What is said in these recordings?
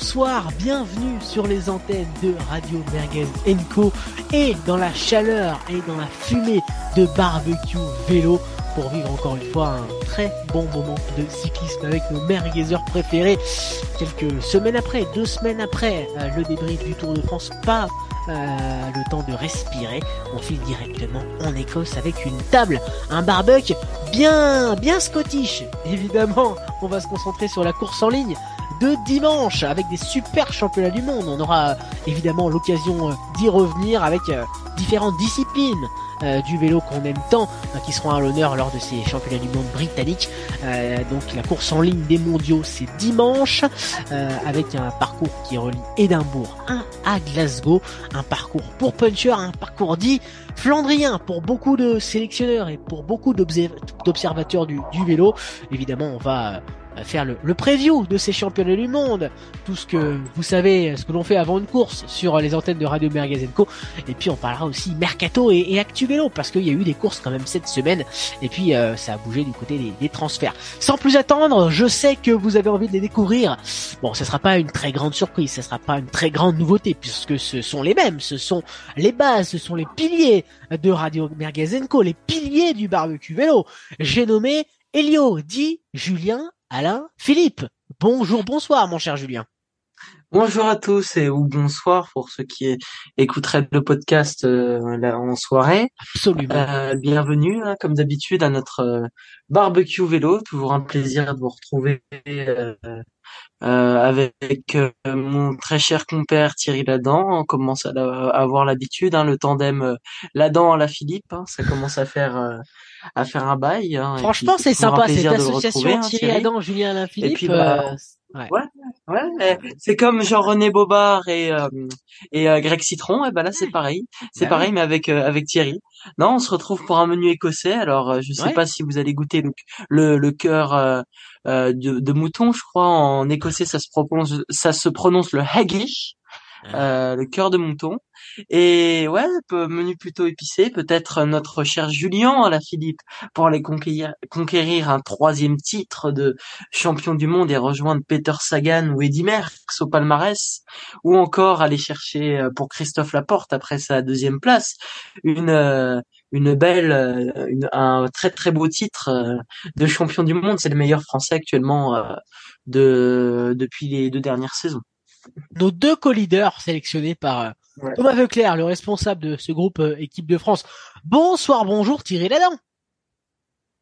Bonsoir, bienvenue sur les antennes de Radio Merguez Co et dans la chaleur et dans la fumée de barbecue vélo pour vivre encore une fois un très bon moment de cyclisme avec nos merguezers préférés. Quelques semaines après, deux semaines après euh, le débrief du Tour de France, pas euh, le temps de respirer. On file directement en Écosse avec une table, un barbecue bien, bien scottish. Évidemment, on va se concentrer sur la course en ligne de dimanche avec des super championnats du monde. On aura évidemment l'occasion euh, d'y revenir avec euh, différentes disciplines euh, du vélo qu'on aime tant, qui seront à l'honneur lors de ces championnats du monde britanniques. donc la course en ligne des mondiaux, c'est dimanche, avec un parcours qui relie Édimbourg à Glasgow, un parcours pour puncher, un parcours dit flandrien pour beaucoup de sélectionneurs et pour beaucoup d'observateurs du, du vélo. Évidemment, on va faire le, le, preview de ces championnats du monde, tout ce que vous savez, ce que l'on fait avant une course sur les antennes de Radio Mergazenco, et puis on parlera aussi mercato et, et actu vélo parce qu'il y a eu des courses quand même cette semaine, et puis euh, ça a bougé du côté des, des, transferts. Sans plus attendre, je sais que vous avez envie de les découvrir. Bon, ce sera pas une très grande surprise, ce sera pas une très grande nouveauté puisque ce sont les mêmes, ce sont les bases, ce sont les piliers de Radio Mergazenco, les piliers du barbecue vélo. J'ai nommé Elio, dit Julien Alain Philippe. Bonjour, bonsoir mon cher Julien. Bonjour à tous et ou bonsoir pour ceux qui écouteraient le podcast euh, en soirée. Absolument. Euh, bienvenue, hein, comme d'habitude, à notre euh, barbecue vélo. Toujours un plaisir de vous retrouver avec mon très cher compère Thierry Ladan. On commence à, avoir l'habitude, hein, le tandem Ladan à la Philippe. Hein, ça commence à faire à faire un bail. Hein, Franchement, c'est sympa cette association Thierry Adam, Julien Alain Philippe. Et puis, bah, euh, ouais. ouais, ouais c'est comme Jean-René Bobard et euh, et euh, Greg Citron. Et ben là, c'est pareil, c'est bah pareil, mais avec avec Thierry. Non, on se retrouve pour un menu écossais. Alors, je sais pas si vous allez goûter le le, le cœur de, de, mouton, je crois. En écossais, ça se prononce ça se prononce le haggis. Euh, le cœur de mouton. Et ouais, menu plutôt épicé. Peut-être notre cher Julien à la Philippe pour aller conquérir, conquérir un troisième titre de champion du monde et rejoindre Peter Sagan ou Eddy Merckx au palmarès, ou encore aller chercher euh, pour Christophe Laporte après sa deuxième place une euh, une belle, un très très beau titre de champion du monde. C'est le meilleur français actuellement de depuis les deux dernières saisons nos deux co-leaders sélectionnés par euh, Thomas Veuclair, le responsable de ce groupe euh, équipe de France. Bonsoir, bonjour Thierry Ladan.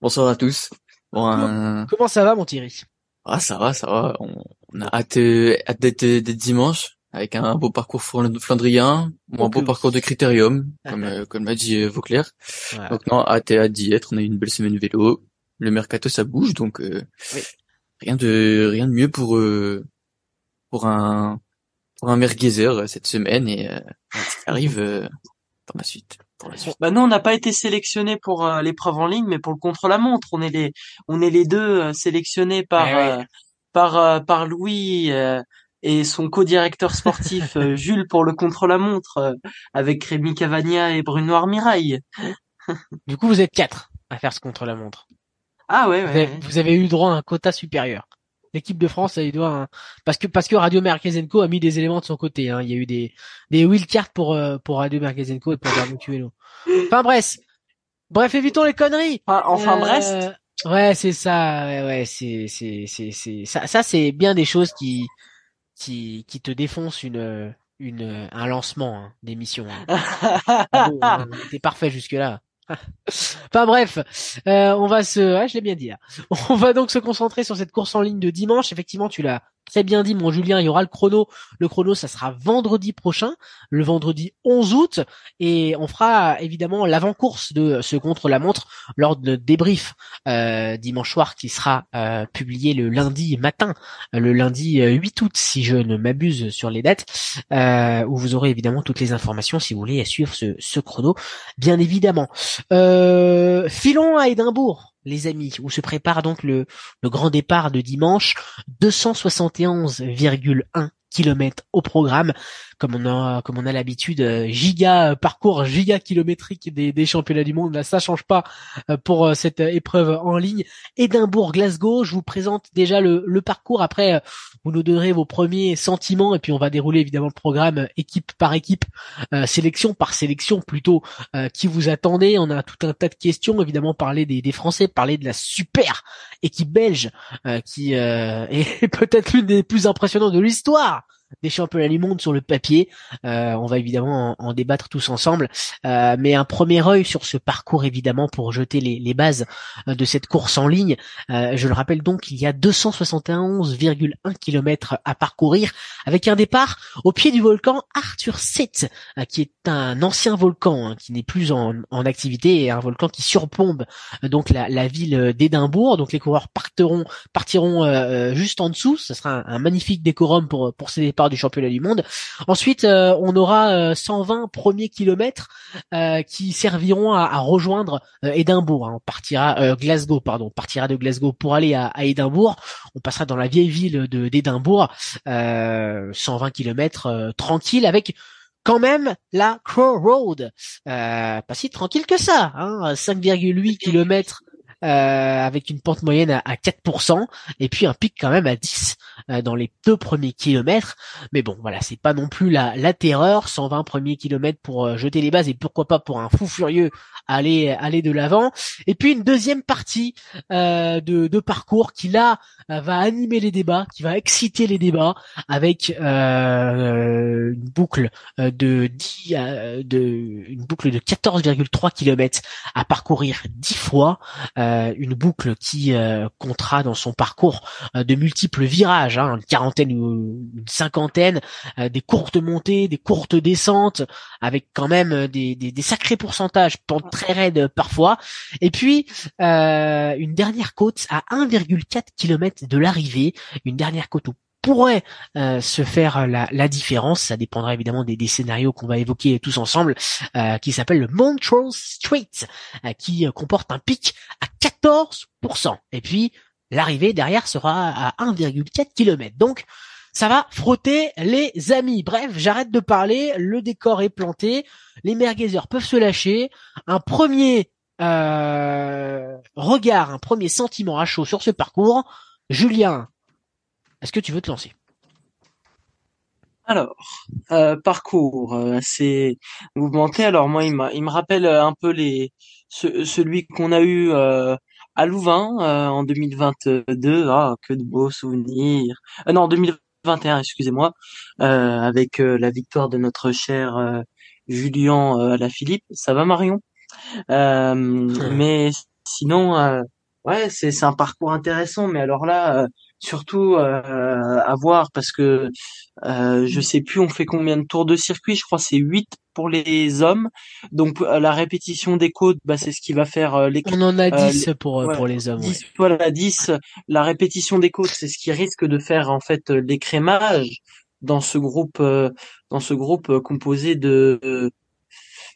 Bonsoir à tous. Bon, comment, ça va mon Thierry? Ah ça va, ça va. On, a hâte, euh, hâte d'être, dimanche avec un beau parcours flandrien, un beau parcours de critérium, comme, comme l'a dit Vauclair. Donc non, hâte, hâte d'y être. On a eu une belle semaine vélo. Le mercato ça bouge, donc rien de rien de mieux pour pour un pour un merguezer euh, cette semaine et euh, arrive euh, dans la suite. Pour la suite. Bah nous on n'a pas été sélectionnés pour l'épreuve en ligne, mais pour le contre-la-montre, on est les on est les deux sélectionnés par eh par par Louis et son co-directeur sportif Jules pour le contre-la-montre avec Rémi Cavagna et Bruno Armirail. du coup vous êtes quatre à faire ce contre-la-montre. Ah ouais, ouais. vous avez eu droit à un quota supérieur l'équipe de France, il doit parce que parce que Radio Merkezenko a mis des éléments de son côté. Hein. Il y a eu des des wildcards pour euh, pour Radio Merkezenko et pour Barbecue Enfin bref, bref, évitons les conneries. Enfin, bref. Euh, ouais, c'est ça. Ouais, ouais c'est c'est c'est c'est ça. Ça c'est bien des choses qui qui qui te défoncent une une un lancement hein, d'émission. Hein. Ah T'es parfait jusque là. Enfin bref, euh, on va se, ah, je l'ai bien dit. On va donc se concentrer sur cette course en ligne de dimanche. Effectivement, tu l'as très bien dit, mon Julien. Il y aura le chrono. Le chrono, ça sera vendredi prochain, le vendredi 11 août, et on fera évidemment l'avant-course de ce contre-la-montre lors de débrief euh, dimanche soir qui sera euh, publié le lundi matin, le lundi 8 août, si je ne m'abuse sur les dates, où vous aurez évidemment toutes les informations si vous voulez suivre ce, ce chrono, bien évidemment. Euh, filons à Édimbourg, les amis, où se prépare donc le, le grand départ de dimanche. 271,1 kilomètres au programme, comme on a comme on a l'habitude, euh, giga euh, parcours giga kilométrique des, des championnats du monde. Là, ça change pas euh, pour cette épreuve en ligne. Édimbourg, Glasgow. Je vous présente déjà le, le parcours. Après, vous nous donnerez vos premiers sentiments et puis on va dérouler évidemment le programme équipe par équipe, sélection par sélection plutôt. qui vous attendez On a tout un tas de questions. Évidemment, parler des, des Français, parler de la super équipe belge qui est peut-être l'une des plus impressionnantes de l'histoire yeah des championnats du monde sur le papier. Euh, on va évidemment en, débattre tous ensemble, euh, mais un premier œil sur ce parcours évidemment pour jeter les, bases euh, de cette course en ligne. je le rappelle donc, il y a 271,1 km à parcourir avec un départ au pied du volcan Arthur 7, qui est un ancien volcan hein, qui n'est plus en, activité et un volcan qui surplombe donc la, ville d'Édimbourg. Donc les coureurs partiront partiront juste en dessous. Ce sera un, magnifique décorum pour pour ces du championnat du monde. Ensuite, euh, on aura 120 euh, premiers kilomètres euh, qui serviront à, rejoindre Édimbourg. Hein. On partira Glasgow, pardon, on partira de Glasgow pour aller à, Édimbourg. On passera dans la vieille ville de d'Édimbourg, 120 kilomètres tranquille avec quand même la Crow Road, pas si tranquille que ça, hein, 5,8 kilomètres avec une pente moyenne à, 4% et puis un pic quand même à 10 euh, dans les deux premiers kilomètres. Mais bon, voilà, c'est pas non plus la, la terreur. 120 premiers kilomètres pour euh, jeter les bases et pourquoi pas pour un fou furieux aller aller de l'avant. Et puis une deuxième partie de, de parcours qui là va animer les débats, qui va exciter les débats avec une boucle de 10 de une boucle de 14,3 km à parcourir 10 fois. Euh, une boucle qui euh, comptera dans son parcours euh, de multiples virages, hein, une quarantaine ou une cinquantaine, des courtes montées, des courtes descentes, avec quand même des, des, sacrés pourcentages, pente très raide parfois, et puis une dernière côte à 1,4 km de l'arrivée, une dernière côte où pourrait euh, se faire la, la, différence. Ça dépendra évidemment des, des scénarios qu'on va évoquer tous ensemble, euh, qui s'appelle le Montrose Street, euh, qui comporte un pic à 14%. Et puis l'arrivée derrière sera à 1,4 km. Donc ça va frotter les amis. Bref, j'arrête de parler, le décor est planté, les merguezers peuvent se lâcher. Un premier regard, un premier sentiment à chaud sur ce parcours. Julien, est-ce que tu veux te lancer? Alors, euh, parcours euh, assez mouvementé. Alors moi, il, il me rappelle un peu les celui qu'on a eu euh, à Louvain en 2022. Ah, que de beaux souvenirs. non, 2021, excusez-moi, avec la victoire de notre cher Julien à la Philippe. Ça va, Marion? Mais sinon, ouais, c'est c'est un parcours intéressant. Mais alors là surtout euh, à voir parce que euh, je sais plus on fait combien de tours de circuit je crois c'est 8 pour les hommes. Donc euh, la répétition des côtes bah c'est ce qui va faire euh, les on en a 10 pour pour les hommes 10 voilà 10 la répétition des côtes c'est ce qui risque de faire en fait l'écrémage dans ce groupe dans ce groupe composé de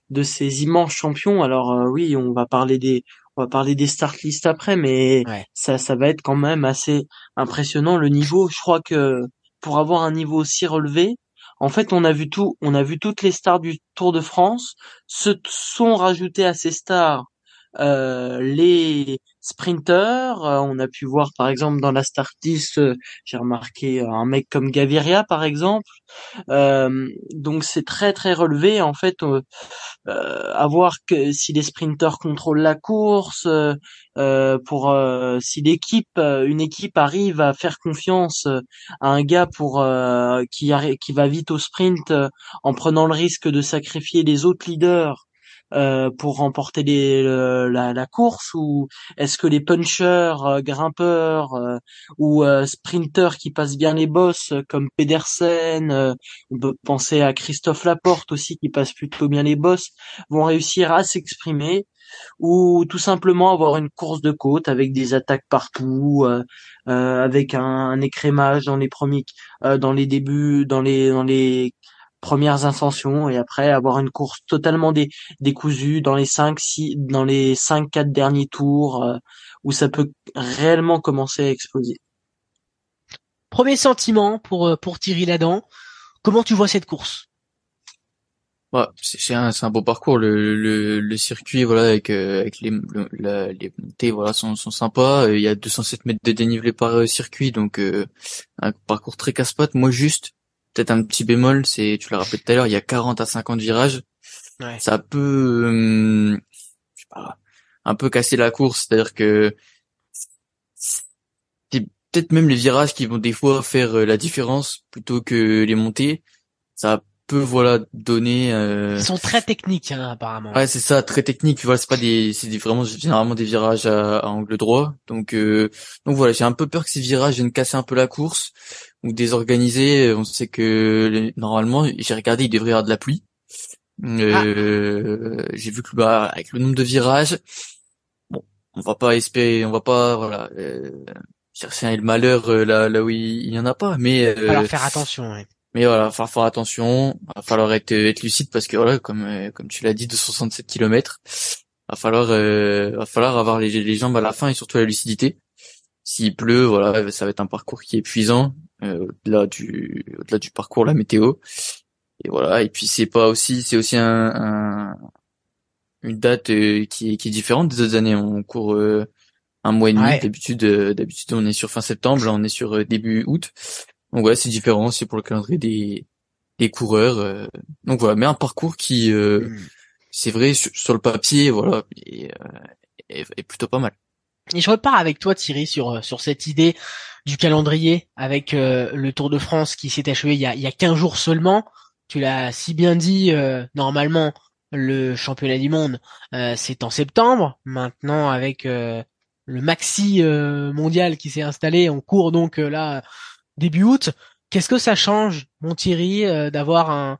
de ces immenses champions. Alors oui on va parler des on va parler des start list après, mais ça, ça va être quand même assez impressionnant le niveau. Je crois que pour avoir un niveau aussi relevé, en fait, on a vu tout, on a vu toutes les stars du Tour de France se sont rajoutées à ces stars euh, les sprinters. Euh, on a pu voir par exemple dans la start euh, j'ai remarqué un mec comme Gaviria par exemple. donc c'est très très relevé en fait. à voir que si les sprinters contrôlent la course, pour si l'équipe, une équipe arrive à faire confiance à un gars pour qui qui va vite au sprint en prenant le risque de sacrifier les autres leaders euh, pour remporter les, la, la, course ou est-ce que les punchers, euh, grimpeurs euh, ou sprinters qui passent bien les bosses comme Pedersen, on peut penser à Christophe Laporte aussi qui passe plutôt bien les bosses, vont réussir à s'exprimer ou tout simplement avoir une course de côte avec des attaques partout, avec un, un, écrémage dans les premiers, dans les débuts, dans les dans les premières ascensions et après avoir une course totalement dé décousue dans les 5 six dans les 5 4 derniers tours euh, où ça peut réellement commencer à exploser. premier sentiment pour pour Thierry Ladan. Comment tu vois cette course? Ouais, c'est un, un beau parcours. Le, le, le circuit, voilà, avec, euh, avec les, les montées, voilà, sont, sont sympas. Il y a 207 mètres de dénivelé par euh, circuit, donc euh, un parcours très casse-pattes. Moi, juste, peut-être un petit bémol, c'est, tu l'as rappelé tout à l'heure, il y a 40 à 50 virages. Ouais. Ça peut, hum, je sais pas, un peu casser la course. C'est-à-dire que c'est peut-être même les virages qui vont des fois faire la différence plutôt que les montées. Ça peut voilà donner. Euh... Ils sont très techniques hein, apparemment. Ouais c'est ça, très technique. Voilà c'est pas des, c'est vraiment généralement des virages à, angle droit. Donc euh... donc voilà j'ai un peu peur que ces virages viennent casser un peu la course ou désorganiser. On sait que normalement j'ai regardé il devrait y avoir de la pluie. Euh... Ah. J'ai vu que bah avec le nombre de virages, bon on va pas espérer, on va pas voilà. Euh... Chercher le malheur euh, là là où il, y en a pas, mais euh... alors faire attention. Ouais. Mais voilà, va falloir faire attention, va falloir être, être lucide parce que voilà, comme euh, comme tu l'as dit, 267 km, va falloir euh, va falloir avoir les, les jambes à la fin et surtout la lucidité. S'il pleut, voilà, ça va être un parcours qui est épuisant euh, au-delà du au-delà du parcours, la météo. Et voilà, et puis c'est pas aussi c'est aussi un, un une date euh, qui est qui est différente des autres années. On court euh, un mois et demi d'habitude d'habitude on est sur fin septembre, là on est sur début août. Donc ouais, c'est différent, c'est pour le calendrier des, des coureurs. Euh. donc voilà, mais un parcours qui, euh, hmm. c'est vrai, sur, le papier, voilà, est, est, est, plutôt pas mal. Et je repars avec toi Thierry sur sur cette idée du calendrier avec euh, le Tour de France qui s'est achevé il y a il y a 15 jours seulement. Tu l'as si bien dit normalement le championnat du monde c'est en septembre. Maintenant avec le maxi mondial qui s'est installé, on court donc là début août. Qu'est-ce que ça change, mon Thierry, euh, d'avoir un,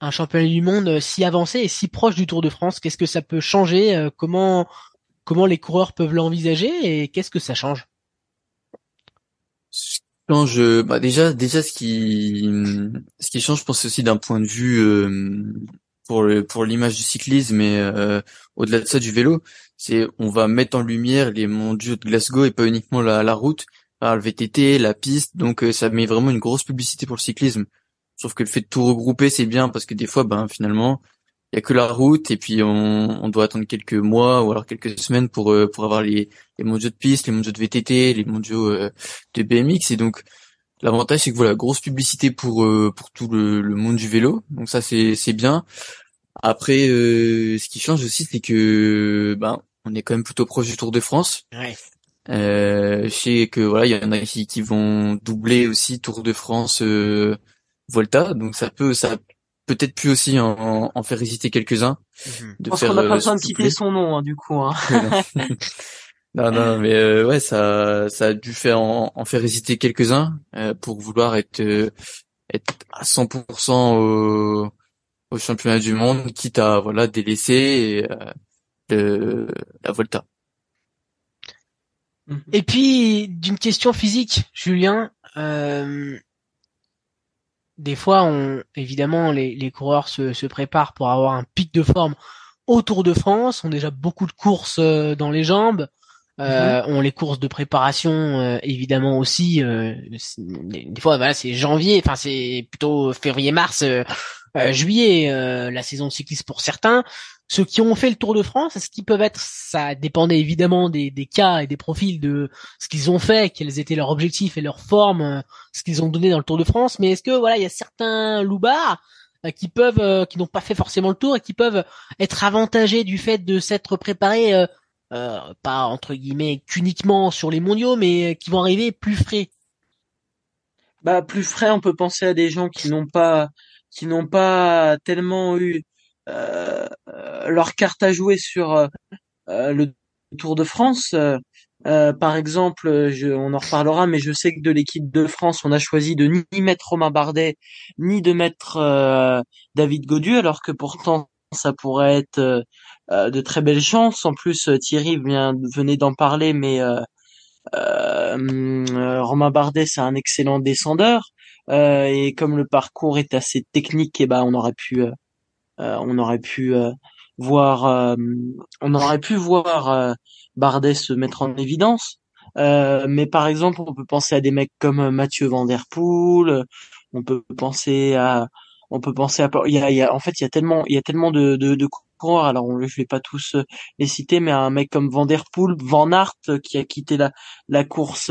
un championnat du monde euh, si avancé et si proche du Tour de France? Qu'est-ce que ça peut changer euh, Comment comment les coureurs peuvent l'envisager et qu'est-ce que ça change? Change bah déjà déjà ce qui ce qui change je pense aussi d'un point de vue pour pour l'image du cyclisme et au-delà de ça du vélo c'est on va mettre en lumière les mondiaux de Glasgow et pas uniquement la route le VTT, la piste, donc euh, ça met vraiment une grosse publicité pour le cyclisme. Sauf que le fait de tout regrouper, c'est bien parce que des fois, ben finalement, il y a que la route et puis on, on, doit attendre quelques mois ou alors quelques semaines pour euh, pour avoir les, les mondiaux de piste, les mondiaux de VTT, les mondiaux euh, de BMX et donc l'avantage c'est que voilà grosse publicité pour pour tout le, le, monde du vélo donc ça c'est c'est bien après ce qui change aussi c'est que ben on est quand même plutôt proche du Tour de France ouais. Euh, je sais que voilà, il y en a qui, qui vont doubler aussi Tour de France euh, Volta, donc ça peut ça peut-être plus aussi en, en faire hésiter quelques-uns. Mhm. De faire, qu'on n'a pas euh, besoin de citer son nom hein, du coup. Hein. non non mais euh, ouais ça ça a dû faire en, en faire hésiter quelques-uns euh, pour vouloir être être à 100% au, au championnat du monde, quitte à voilà délaisser euh, la Volta. Mhm. Et puis d'une question physique, Julien. Euh, des fois, on, évidemment, les, les coureurs se, se, préparent pour avoir un pic de forme au Tour de France. On a déjà beaucoup de courses euh, dans les jambes. Euh, mhm. On les courses de préparation, euh, évidemment aussi. Euh, des fois, voilà, c'est janvier. Enfin, c'est plutôt février-mars, juillet, la saison de cycliste pour certains ceux qui ont fait le Tour de France, est-ce qu'ils peuvent être, ça dépendait évidemment des, cas et des profils de ce qu'ils ont fait, quels étaient leurs objectifs et leurs formes, euh, ce qu'ils ont donné dans le Tour de France, mais est-ce que voilà, il y a certains loupards euh, qui peuvent, euh, qui n'ont pas fait forcément le Tour et qui peuvent être avantagés du fait de s'être préparés, pas entre guillemets qu'uniquement sur les mondiaux, mais qui vont arriver plus frais? Bah plus frais, on peut penser à des gens qui n'ont pas, qui n'ont pas tellement eu leur carte à jouer sur euh, euh, le Tour de France. par exemple, je, on en reparlera, mais je sais que de l'équipe de France, on a choisi de ni mettre Romain Bardet, ni de mettre David Gaudu, alors que pourtant ça pourrait être de très belles chances. En plus, Thierry vient, venait d'en parler, mais Romain Bardet, c'est un excellent descendeur. et comme le parcours est assez technique, eh ben on aurait pu euh, on aurait pu euh, voir, euh, on aurait pu voir Bardet se mettre en évidence. mais par exemple, on peut penser à des mecs comme Mathieu Van Der Poel, on peut penser à on peut penser à il y a, il y a en fait il y a tellement il y a tellement de de, de coureurs alors on, je vais pas tous les citer mais un mec comme Van Der Poel, Van Aert qui a quitté la la course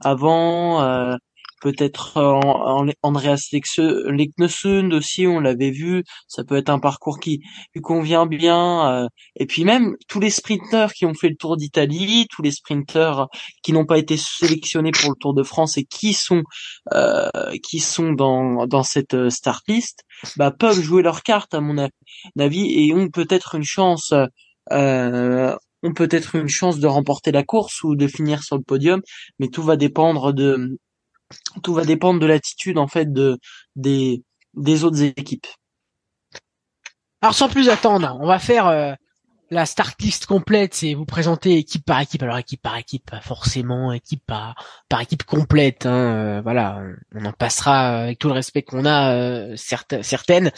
avant peut-être en, Andreas Leknesund aussi, on l'avait vu, ça peut être un parcours qui lui convient bien. Euh, et puis même tous les sprinteurs qui ont fait le Tour d'Italie, tous les sprinteurs qui n'ont pas été sélectionnés pour le Tour de France et qui sont euh, qui sont dans dans cette euh, start list, bah peuvent jouer leur carte à mon avis et ont peut-être une chance. Euh, ont peut-être une chance de remporter la course ou de finir sur le podium, mais tout va dépendre de tout va dépendre de l'attitude en fait de des des autres équipes. Alors sans plus attendre, on va faire euh, la start list complète, c'est vous présenter équipe par équipe. Alors équipe par équipe, forcément équipe par par équipe complète. Hein, euh, voilà, on, en passera avec tout le respect qu'on a euh, certaines.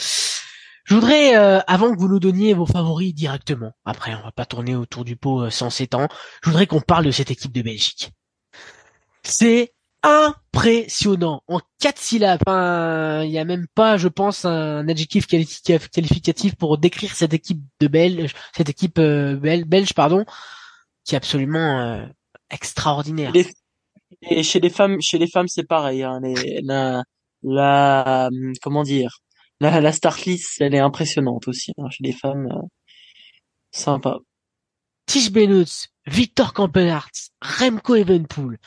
Je voudrais, avant que vous nous donniez vos favoris directement, après on va pas tourner autour du pot sans s'étendre, je voudrais qu'on parle de cette équipe de Belgique. C'est impressionnant en quatre syllabes. il y a même pas, je pense, un adjectif qualificatif pour décrire cette équipe de Belge, cette équipe euh, belge, pardon, qui est absolument euh, extraordinaire. Et chez les femmes, chez les femmes, c'est pareil. Hein, la, la, comment dire, la, la start list, elle est impressionnante aussi. Hein, chez les femmes, euh, sympa. Tish Benutz, Victor Kampenhardt, Remco Evenpool,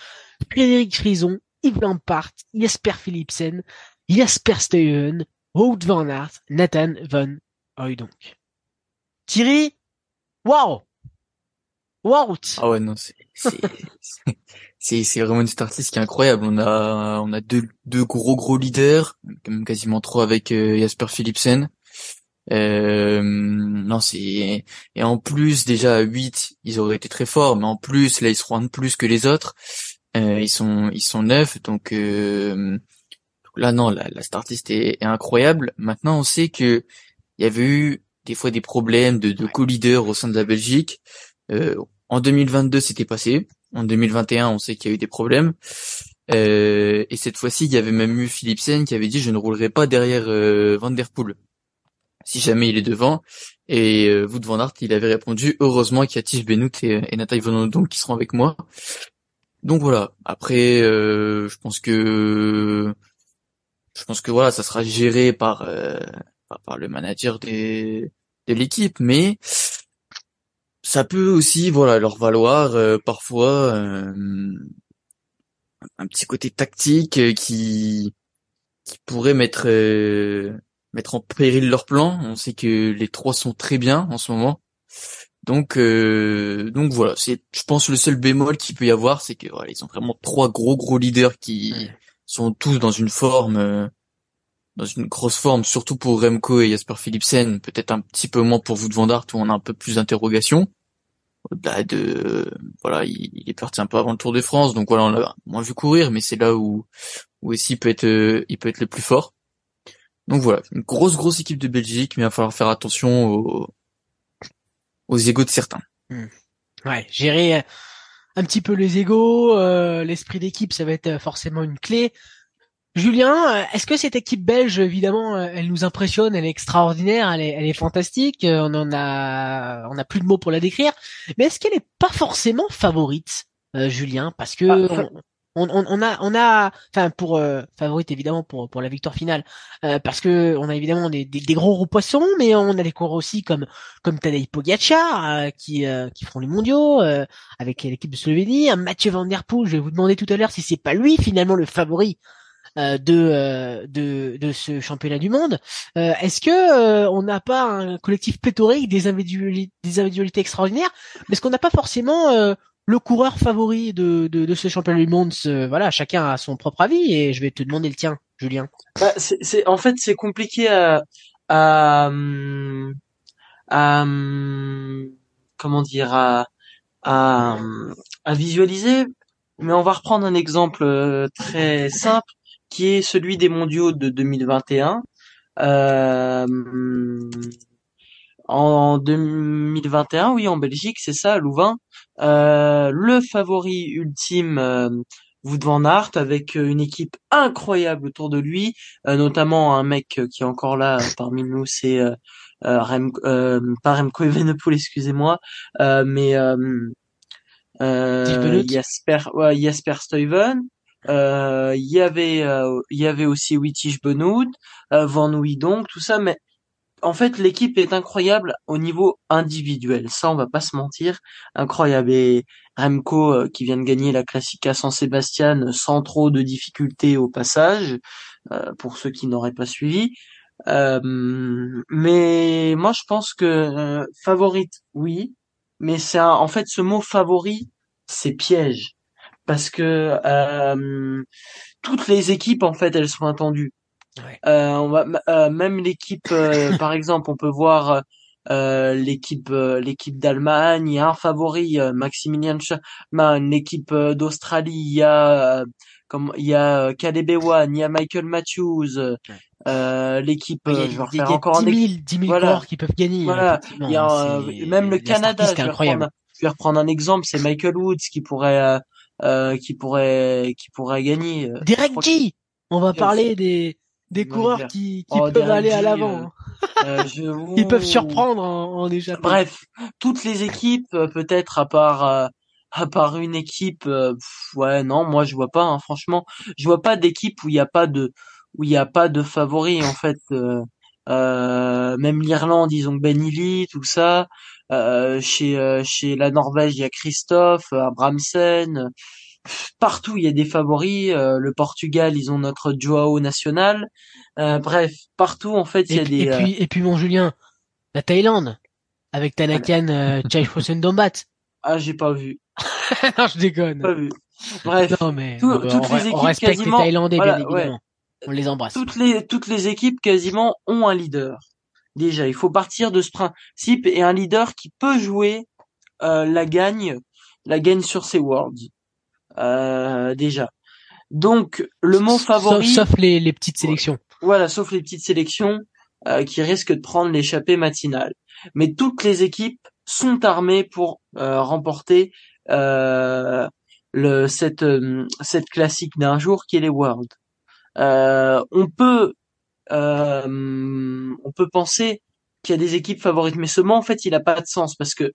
Frédéric Frison, Yves Lampart, Jesper Philipsen, Jasper Stuyven, Wout van Aert, Nathan van Hooydonk. Thierry, waouh Wout Ah ouais, non, c'est, c'est, c'est vraiment une startlist qui est incroyable. On a, on a deux, deux gros gros leaders, quasiment trois avec euh, Jasper Philipsen. Euh, non, c'est et en plus déjà à 8, ils auraient été très forts, mais en plus là ils seront de plus que les autres. Euh, ils sont ils sont neufs, donc euh, là non, la, la startiste est, est, incroyable. Maintenant, on sait que il y avait eu des fois des problèmes de, de co-leader au sein de la Belgique. Euh, en 2022, c'était passé. En 2021, on sait qu'il y a eu des problèmes. Euh, et cette fois-ci, il y avait même eu Philipsen qui avait dit je ne roulerai pas derrière euh, Van Der Poel si jamais il est devant. Et euh, Wout Van Aert, il avait répondu heureusement qu'il y a Tige Benoît et, et Nathalie Van qui seront avec moi. Donc voilà. Après, euh, je pense que je pense que voilà, ça sera géré par euh, par, le manager de l'équipe, mais ça peut aussi voilà leur valoir euh, parfois un petit côté tactique qui qui pourrait mettre mettre en péril leur plan. On sait que les trois sont très bien en ce moment. Donc, euh, donc voilà, c'est, je pense, le seul bémol qu'il peut y avoir, c'est que voilà, ils ont vraiment trois gros gros leaders qui sont tous dans une forme, euh, dans une grosse forme, surtout pour Remco et Jasper Philipsen, peut-être un petit peu moins pour vous de Vandart où on a un peu plus d'interrogations. Au-delà de, voilà, il, est parti un peu avant le Tour de France, donc voilà, on l'a moins vu courir, mais c'est là où, où aussi il peut être, euh, il peut être le plus fort. Donc voilà, une grosse grosse équipe de Belgique, mais il va falloir faire attention aux, aux égaux de certains. Hmm. Ouais, gérer euh, un petit peu les égaux, euh, l'esprit d'équipe, ça va être euh, forcément une clé. Julien, est-ce que cette équipe belge, évidemment, elle nous impressionne, elle est extraordinaire, elle est, elle est fantastique, on en a, on a plus de mots pour la décrire, mais est-ce qu'elle est pas forcément favorite, Julien, parce que ah, on, on, a, on a, enfin pour euh, favorite évidemment pour pour la victoire finale, euh, parce que on a évidemment des, des, gros gros poissons, mais on a des coureurs aussi comme comme Tadej Pogacar euh, qui qui feront les mondiaux avec l'équipe de Slovénie, un Mathieu Van Der Poel. Je vais vous demander tout à l'heure si c'est pas lui finalement le favori de, de de ce championnat du monde. Est-ce que on n'a pas un collectif pléthorique des individualités, des individualités extraordinaires, mais est-ce qu'on n'a pas forcément le coureur favori de, ce championnat du monde, voilà, chacun a son propre avis et je vais te demander le tien, Julien. Bah, c'est, en fait, c'est compliqué à, à, comment dire, à, visualiser. Mais on va reprendre un exemple euh, très simple qui est celui des mondiaux de 2021. Euh, en 2021, oui, en Belgique, c'est ça, Louvain. Euh, le favori ultime, euh, Wout van Aert, avec une équipe incroyable autour de lui, euh, notamment un mec qui est encore là parmi nous, c'est euh, Rem, pas Remco Evenepoel, excusez-moi, mais Jasper, ouais, Jasper Stuyven. Il y avait, il y avait aussi Wittich Benoît, Van donc tout ça, mais en fait, l'équipe est incroyable au niveau individuel. Ça, on va pas se mentir. Incroyable. Et Remco, euh, qui vient de gagner la Classica San Sébastien sans trop de difficultés au passage, euh, pour ceux qui n'auraient pas suivi. Euh, mais moi, je pense que favorite, oui. Mais c'est en fait, ce mot favori, c'est piège. Parce que toutes les équipes, en fait, elles sont attendues. Euh, on va euh, même l'équipe, euh, par exemple, on peut voir l'équipe l'équipe d'Allemagne, il y a un favori Maximilian Schachmann, l'équipe d'Australie, il y a comme il y a Caleb Ewan, il y a Michael Matthews, l'équipe je vais refaire encore 10 000, 10 000 qui peuvent gagner. Voilà, il y a même le Canada, je vais, reprendre, je vais reprendre un exemple, c'est Michael Woods qui pourrait qui pourrait qui pourrait gagner. Derek G. On va parler des des coureurs qui, qui oh, peuvent aller à l'avant. Euh, euh Ils peuvent surprendre en, en échappant. Bref, toutes les équipes, euh, peut-être à part euh, à part une équipe, ouais, non, moi je vois pas. Hein, franchement, je vois pas d'équipe où il y a pas de où il y a pas de favoris en fait. même l'Irlande, ils ont Ben Ely, tout ça. chez chez la Norvège, il y a Christophe, Abramsen partout il y a des favoris. Euh, le Portugal, ils ont notre Joao national. Euh, bref, partout en fait il y a des. Et puis euh, et puis mon Julien, la Thaïlande avec Tanakan euh, Dombat. Ah j'ai pas vu. non je déconne. Pas vu. Bref, non, mais, toutes les équipes on respecte quasiment, les Thaïlandais bien évidemment. On les embrasse. Toutes les toutes les équipes quasiment ont un leader. Déjà, il faut partir de ce principe et un leader qui peut jouer la gagne, la gagne sur ses Worlds. Euh, déjà. Donc le mot favori, sauf, les, les, petites sélections. Voilà, sauf les petites sélections euh, qui risquent de prendre l'échappée matinale. Mais toutes les équipes sont armées pour euh, remporter le cette cette classique d'un jour qui est les Worlds. on peut on peut penser qu'il y a des équipes favorites, mais ce mot en fait il n'a pas de sens parce que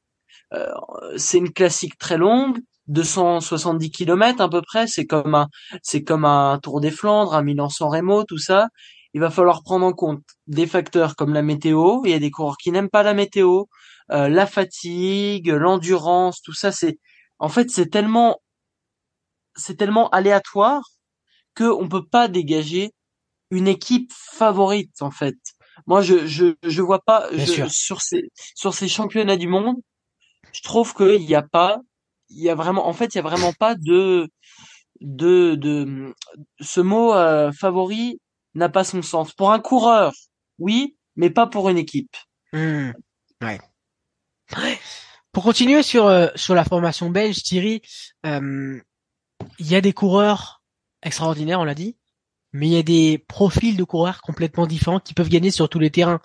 c'est une classique très longue 270 km à peu près, c'est comme un c'est comme un Tour des Flandres, un Milan-San Remo, tout ça. Il va falloir prendre en compte des facteurs comme la météo. Il y a des coureurs qui n'aiment pas la météo, euh, la fatigue, l'endurance, tout ça. C'est en fait c'est tellement c'est tellement aléatoire que on peut pas dégager une équipe favorite en fait. Moi je je je vois pas sur ces sur ces championnats du monde, je trouve qu'il n'y a pas il y a vraiment, en fait, il y a vraiment pas de, de, de, ce mot euh, favori n'a pas son sens. Pour un coureur, oui, mais pas pour une équipe. Mmh. Ouais. Pour continuer sur euh, sur la formation belge, Thierry, euh, il y a des coureurs extraordinaires, on l'a dit, mais il y a des profils de coureurs complètement différents qui peuvent gagner sur tous les terrains.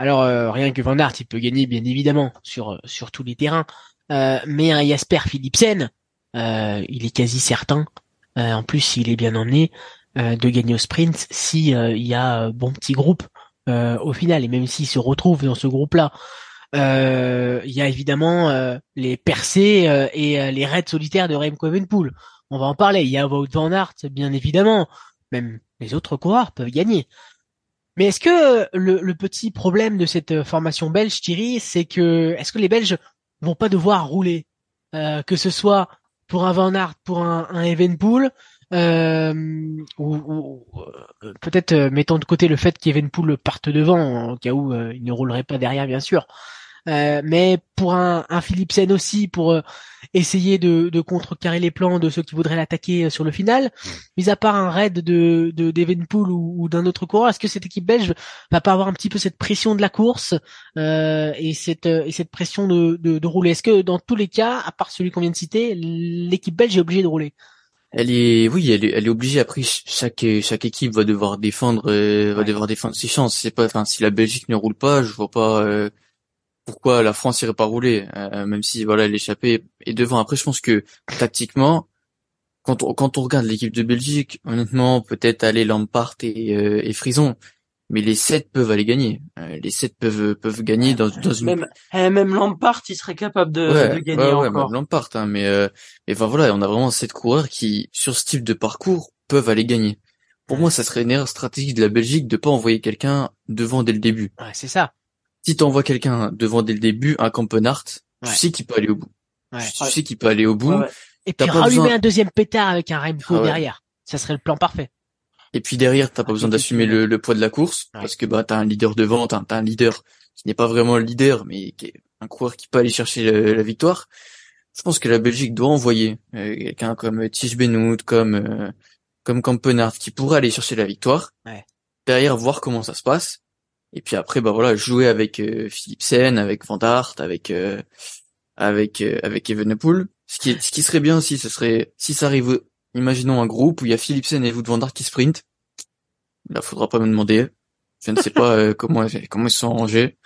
Alors rien que Van Aert, il peut gagner bien évidemment sur sur tous les terrains, euh, mais un Jasper Philipsen, euh, il est quasi certain, euh, en plus s'il est bien emmené, de gagner au sprint si il y a bon petit groupe au final et même s'il se retrouve dans ce groupe-là. Il y a évidemment les percées et les raids solitaires de Remco Evenepoel. On va en parler. Il y a Wout van Aert, bien évidemment. Même les autres coureurs peuvent gagner. Mais est-ce que le, le, petit problème de cette formation belge, Thierry, c'est que est-ce que les Belges vont pas devoir rouler, euh, que ce soit pour un Van Aert, pour un, un Evenpool, euh, ou, euh, peut-être mettons de côté le fait qu'Evenpool parte devant, en cas où il ne roulerait pas derrière, bien sûr. Euh, mais pour un, un Philipsen aussi, pour euh, essayer de, de, contrecarrer les plans de ceux qui voudraient l'attaquer euh, sur le final, mis à part un raid de, de d'Evenpool ou, ou d'un autre coureur, est-ce que cette équipe belge va pas avoir un petit peu cette pression de la course euh, et cette et cette pression de, de, de rouler? Est-ce que dans tous les cas, à part celui qu'on vient de citer, l'équipe belge est obligée de rouler? Elle est, oui, elle est, elle est obligée. Après, chaque chaque équipe va devoir défendre, va devoir défendre ses chances. C'est pas, enfin, si la Belgique ne roule pas, je vois pas pourquoi la France irait pas rouler, euh, même si voilà l'échappée est devant. Après, je pense que tactiquement, quand on, quand on regarde l'équipe de Belgique, honnêtement, peut-être aller Lampard et, euh, et Frison, mais les sept peuvent aller gagner. Euh, les sept peuvent peuvent gagner dans, dans une même eh, même Lampard, il serait capable de, de gagner ouais, ouais, Même Lampard, hein, mais euh, mais enfin voilà, on a vraiment sept coureurs qui sur ce type de parcours peuvent aller gagner. Pour moi, ça serait une erreur stratégique de la Belgique de pas envoyer quelqu'un devant dès le début. Ouais, c'est ça. Si t'envoies quelqu'un devant dès le début, un Campenart, tu sais qu'il peut aller au bout. Tu sais qu'il peut aller au bout. Et puis rallumer un deuxième pétard avec un Remco ah derrière. Ça serait le plan parfait. Et puis derrière, t'as pas besoin d'assumer le, poids de la course parce que bah t'as un leader devant, t'as un leader qui n'est pas vraiment le leader, mais qui est un coureur qui peut aller chercher la, victoire. Je pense que la Belgique doit envoyer euh, quelqu'un comme Tige Benoît, comme euh, comme Campenard, qui pourrait aller chercher la victoire. Derrière, voir comment ça se passe. Et puis après, bah voilà, jouer avec euh, Philipsen, avec Van avec euh, avec avec Evenepoel. Ce qui ce qui serait bien aussi, ce serait si ça arrive Imaginons un groupe où il y a Philipsen et Wout van Aert qui sprint. Là, faudra pas me demander. Je ne sais pas euh, comment comment ils sont rangés.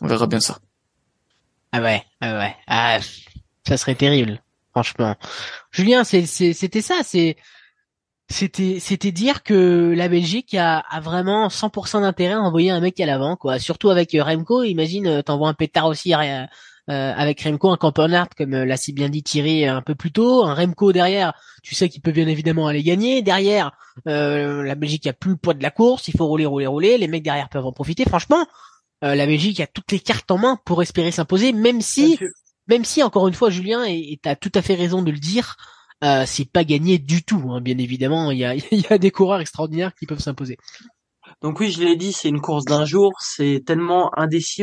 On verra bien ça. Ah ouais, ah ouais. Ah, ça serait terrible, franchement. Julien, c'est c'était ça, c'est c'était c'était dire que la Belgique a, a vraiment 100% d'intérêt à envoyer un mec à l'avant quoi surtout avec Remco imagine euh, t'envoies un pétard aussi euh, avec Remco, un Campenard, comme euh, l'a si bien dit Thierry un peu plus tôt, un Remco derrière, tu sais qu'il peut bien évidemment aller gagner. Derrière, euh, la Belgique a plus le poids de la course, il faut rouler, rouler, rouler. Les mecs derrière peuvent en profiter. Franchement, la Belgique a toutes les cartes en main pour espérer s'imposer, même si, même si encore une fois, Julien, et tu as tout à fait raison de le dire, euh, c'est pas gagné du tout. Hein, bien évidemment, il y a, y a des coureurs extraordinaires qui peuvent s'imposer. Donc oui, je l'ai dit, c'est une course d'un jour, c'est tellement indécis.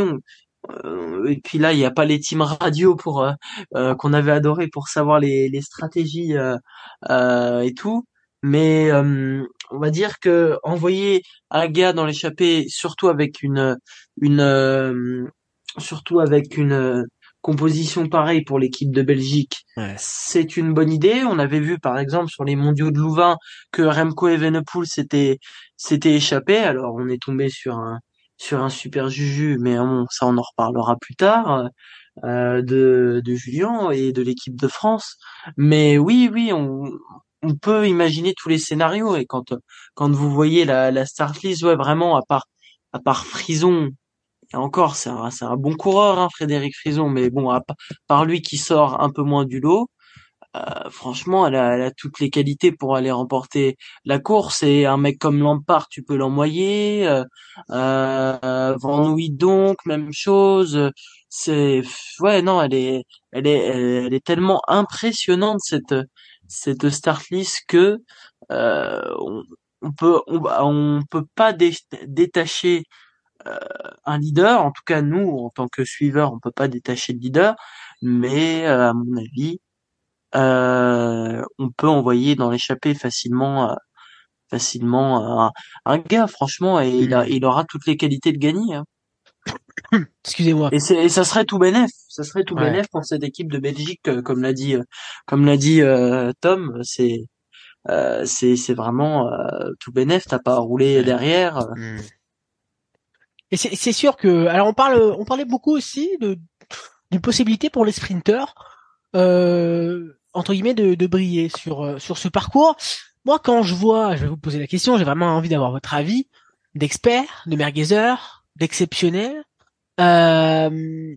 Euh, et puis là, il n'y a pas les teams radio pour euh, euh, qu'on avait adoré pour savoir les, les stratégies et tout. Mais on va dire que envoyer un gars dans l'échappée, surtout avec une une surtout avec une composition pareille pour l'équipe de Belgique, c'est une bonne idée. On avait vu par exemple sur les mondiaux de Louvain que Remco Evenepoel s'était s'était échappé. Alors on est tombé sur un sur un super juju, mais bon, ça on en reparlera plus tard, euh, de, de Julien et de l'équipe de France. Mais oui, oui, on, on peut imaginer tous les scénarios et quand quand vous voyez la, la start list, ouais, vraiment à part à part Frison, et encore c'est un un bon coureur, hein, Frédéric Frison, mais bon à part lui qui sort un peu moins du lot. Euh, franchement, elle a, elle a, toutes les qualités pour aller remporter la course. Et un mec comme Lampard, tu peux l'envoyer. Euh, euh, Van donc, même chose. C'est ouais, non, elle est, elle est, elle est tellement impressionnante cette cette start list que euh, on, on, peut, on, on peut pas détacher un leader. En tout cas, nous, en tant que suiveurs, on peut pas détacher le leader. Mais à mon avis, euh, on peut envoyer dans l'échappée facilement euh, facilement un, gars franchement et il, a, il aura toutes les qualités de gagner hein. excusez-moi et, ça serait tout bénef ça serait tout bénef pour cette équipe de Belgique euh, comme l'a dit comme l'a dit Tom c'est c'est c'est vraiment tout bénef t'as pas à rouler derrière hmm. Et c'est sûr que alors on parle on parlait beaucoup aussi de d'une possibilité pour les sprinteurs euh, entre guillemets de, de briller sur euh, sur ce parcours. Moi, quand je vois, je vais vous poser la question, j'ai vraiment envie d'avoir votre avis d'expert, de merguezer, d'exceptionnel. Euh,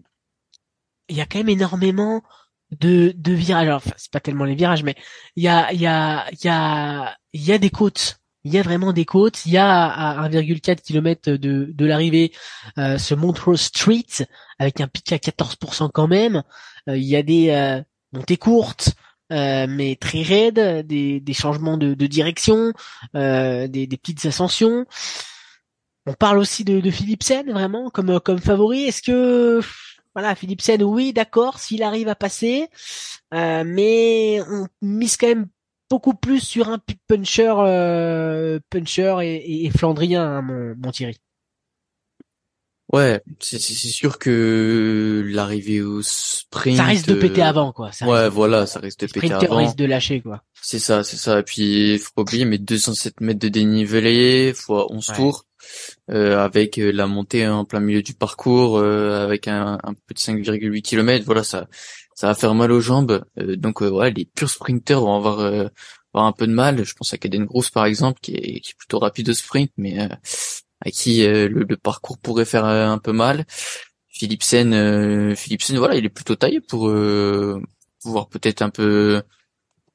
il y a quand même énormément de, de virages. Alors, c'est pas tellement les virages, mais il y a, il y a, il y a, il y a des côtes. Il y a vraiment des côtes. Il y a à 1,4 km de, de l'arrivée euh, ce Montrose Street avec un pic à 14% quand même. il y a des montées courtes. Euh, mais très raide, des, des changements de, de direction, euh, des, des, petites ascensions. On parle aussi de, de Philipsen vraiment comme comme favori. Est-ce que voilà Philipsen oui d'accord s'il arrive à passer, euh, mais on mise quand même beaucoup plus sur un puncher euh, puncher et, et, et, Flandrien hein, mon, mon Thierry. Ouais, c'est sûr que l'arrivée au sprint. Ça risque de péter euh, avant, quoi. ouais, voilà, ça risque de péter avant. risque de lâcher, quoi. C'est ça, c'est ça. Et puis, faut pas oublier, mais 207 mètres de dénivelé, fois 11 tours, euh, avec euh, la montée en plein milieu du parcours, euh, avec un, un petit 5,8 km. Voilà, ça, ça va faire mal aux jambes. donc, ouais, les purs sprinters vont avoir, avoir un peu de mal. Je pense à Caden Gross, par exemple, qui est, qui est plutôt rapide au sprint, mais à qui euh, le, parcours pourrait faire euh, un peu mal. Philipsen, euh, Philipsen, voilà, il est plutôt taillé pour pouvoir peut-être un peu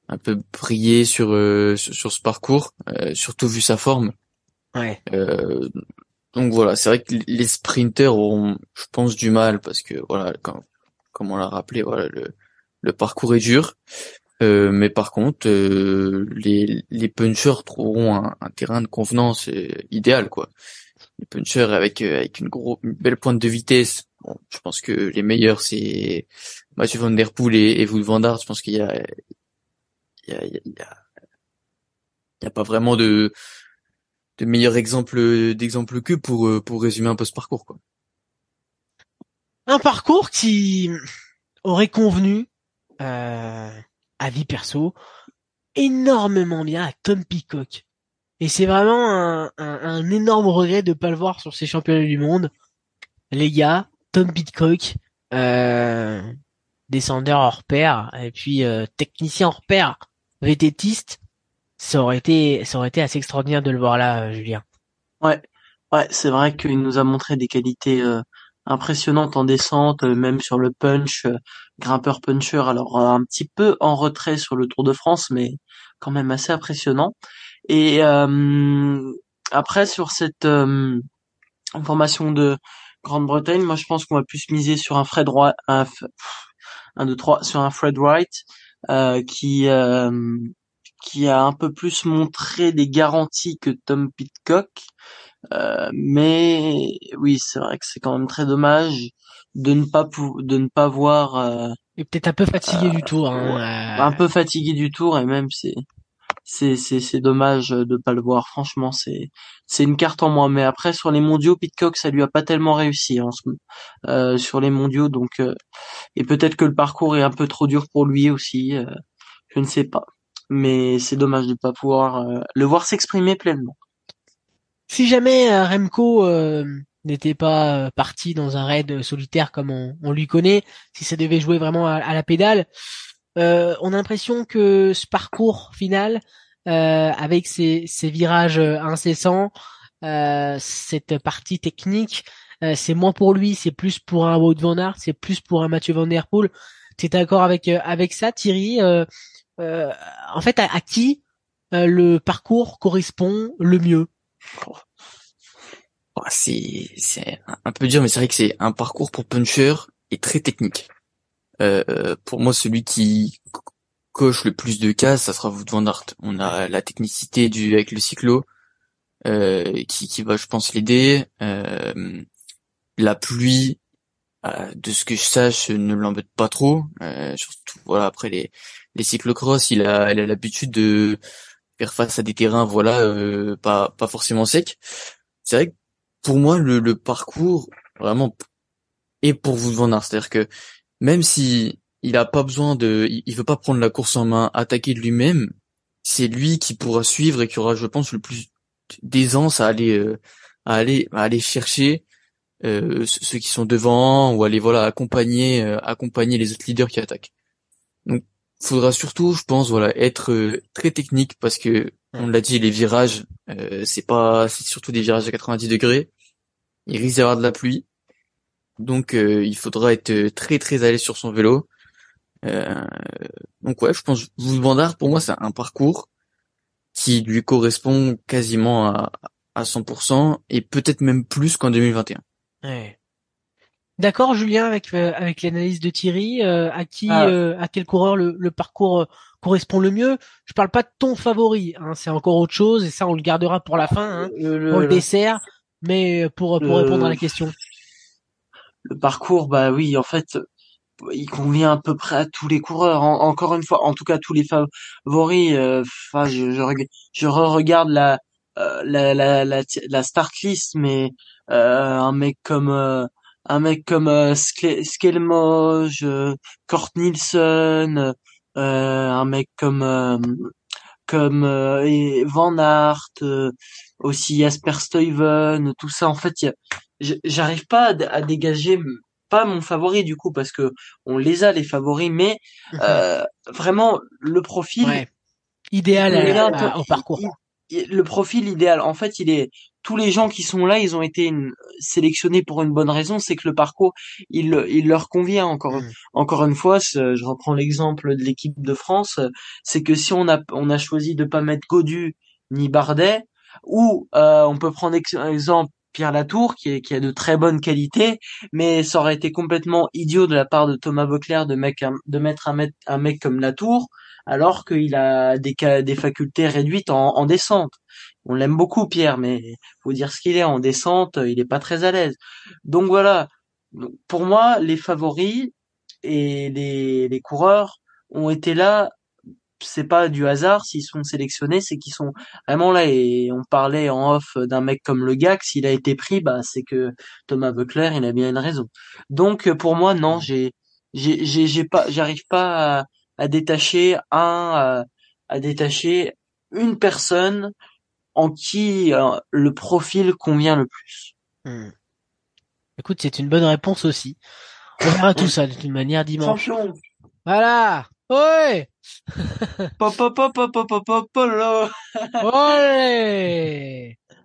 un peu briller sur sur, ce parcours, surtout vu sa forme. Ouais. donc voilà, c'est vrai que les sprinters auront, je pense, du mal parce que voilà, comme, comme on l'a rappelé, voilà, le, le parcours est dur. Euh, mais par contre, euh, les, les punchers trouveront un, un terrain de convenance euh, idéal, quoi. Les punchers avec avec une, gros, une belle pointe de vitesse. Bon, je pense que les meilleurs c'est Mathieu Van Der Poel et, et Wout Van Aert. Je pense qu'il y a il y a, il y a, il y a pas vraiment de de meilleurs exemples d'exemples que pour pour résumer un peu ce parcours, quoi. Un parcours qui aurait convenu. Euh avis perso, énormément bien à Tom Peacock. Et c'est vraiment un, énorme regret de pas le voir sur ces championnats du monde. Les gars, Tom Peacock, euh, descendeur hors pair, et puis euh, technicien hors pair, vététiste, ça aurait été, ça aurait été assez extraordinaire de le voir là, euh, Julien. Ouais, ouais, c'est vrai qu'il nous a montré des qualités impressionnante en descente, euh, même sur le punch, euh, grimpeur puncher. Alors euh, un petit peu en retrait sur le Tour de France, mais quand même assez impressionnant. Et après sur cette formation de Grande-Bretagne, moi je pense qu'on va plus miser sur un Fred Wright, un, un deux trois, sur un Fred Wright qui qui a un peu plus montré des garanties que Tom Pitcock. Euh, mais oui, c'est vrai que c'est quand même très dommage de ne pas de ne pas voir. Euh, et peut-être un peu fatigué du tour. Hein, euh. Un peu fatigué du tour et même c'est c'est c'est c'est dommage de pas le voir. Franchement, c'est c'est une carte en moins. Mais après sur les mondiaux, Pitcock ça lui a pas tellement réussi en ce euh, sur les mondiaux. Donc et peut-être que le parcours est un peu trop dur pour lui aussi. je ne sais pas. Mais c'est dommage de pas pouvoir le voir s'exprimer pleinement. Si jamais euh, Remco euh, n'était pas euh, parti dans un raid solitaire comme on, lui connaît, si ça devait jouer vraiment à, la pédale, on a l'impression que ce parcours final, avec ses, virages incessants, cette partie technique, c'est moins pour lui, c'est plus pour un Wout van Aert, c'est plus pour un Mathieu van der Poel. Tu es d'accord avec avec ça, Thierry En fait, à qui le parcours correspond le mieux? C'est c'est un peu dur, mais c'est vrai que c'est un parcours pour puncher et très technique. Euh, pour moi, celui qui coche le plus de cases, ça sera Wout van Aert. On a la technicité du avec le cyclo euh, qui, qui va, je pense, l'aider. Euh, la pluie, euh, de ce que je sache, ne l'embête pas trop. Euh, surtout, voilà, après les les cyclocross, il a, il a l'habitude de face à des terrains voilà euh, pas pas forcément secs. C'est vrai que pour moi le, le parcours vraiment est pour vous Van Aert, c'est-à-dire que même si il a pas besoin de il, veut pas prendre la course en main, attaquer de lui-même, c'est lui qui pourra suivre et qui aura je pense le plus d'aisance à aller euh, à aller à aller chercher euh, ceux qui sont devant ou aller voilà accompagner accompagner les autres leaders qui attaquent. Faudra surtout, je pense, voilà, être euh, très technique parce que on l'a dit, les virages, euh, c'est pas, c'est surtout des virages à 90 degrés. Il risque d'y avoir de la pluie, donc euh, il faudra être très très l'aise sur son vélo. donc ouais, je pense, vous Bandard, pour moi, c'est un parcours qui lui correspond quasiment à, à 100% et peut-être même plus qu'en 2021. Ouais. D'accord, Julien, avec euh, avec l'analyse de Thierry, euh, à qui, ah. euh, à quel coureur le, le parcours correspond le mieux? Je parle pas de ton favori, hein, c'est encore autre chose et ça on le gardera pour la fin, hein, le, pour le dessert. Mais pour pour répondre à la question. Le parcours, bah oui, en fait, il convient à peu près à tous les coureurs. encore une fois, en tout cas tous les favoris. Enfin, je, je, je re regarde la la, la, la, la start list, mais un mec comme un mec comme euh, Skelmoj, Kort Nielsen, un mec comme comme Van Aert, aussi Jasper Stuyven, tout ça. En fait, j'arrive pas à, dégager pas mon favori du coup parce que on les a les favoris, mais euh, vraiment le profil idéal au parcours. le profil idéal, en fait, il est tous les gens qui sont là, ils ont été sélectionnés pour une bonne raison, c'est que le parcours, il, il leur convient. Encore, mhm. encore une fois, je reprends l'exemple de l'équipe de France, c'est que si on a, on a choisi de pas mettre Godu ni Bardet, ou euh, on peut prendre exemple Pierre Latour qui, est, qui a de très bonnes qualités, mais ça aurait été complètement idiot de la part de Thomas Vauclair de, mec, de mettre un, mec, un mec comme Latour alors qu'il a des, des facultés réduites en, en descente. On l'aime beaucoup Pierre, mais faut dire ce qu'il est en descente, il est pas très à l'aise. Donc voilà, pour moi les favoris et les, les coureurs ont été là c'est pas du hasard s'ils sont sélectionnés, c'est qu'ils sont vraiment là. Et on parlait en off d'un mec comme le Gax, s'il a été pris, bah c'est que Thomas Buckler, il a bien une raison. Donc pour moi, non, j'ai j'ai j'ai pas, j'arrive pas à, détacher un, à, détacher une personne en qui euh, le profil convient le plus. Hmm. Écoute, c'est une bonne réponse aussi. On verra tout ça toute manière dimanche. Voilà. Ouais.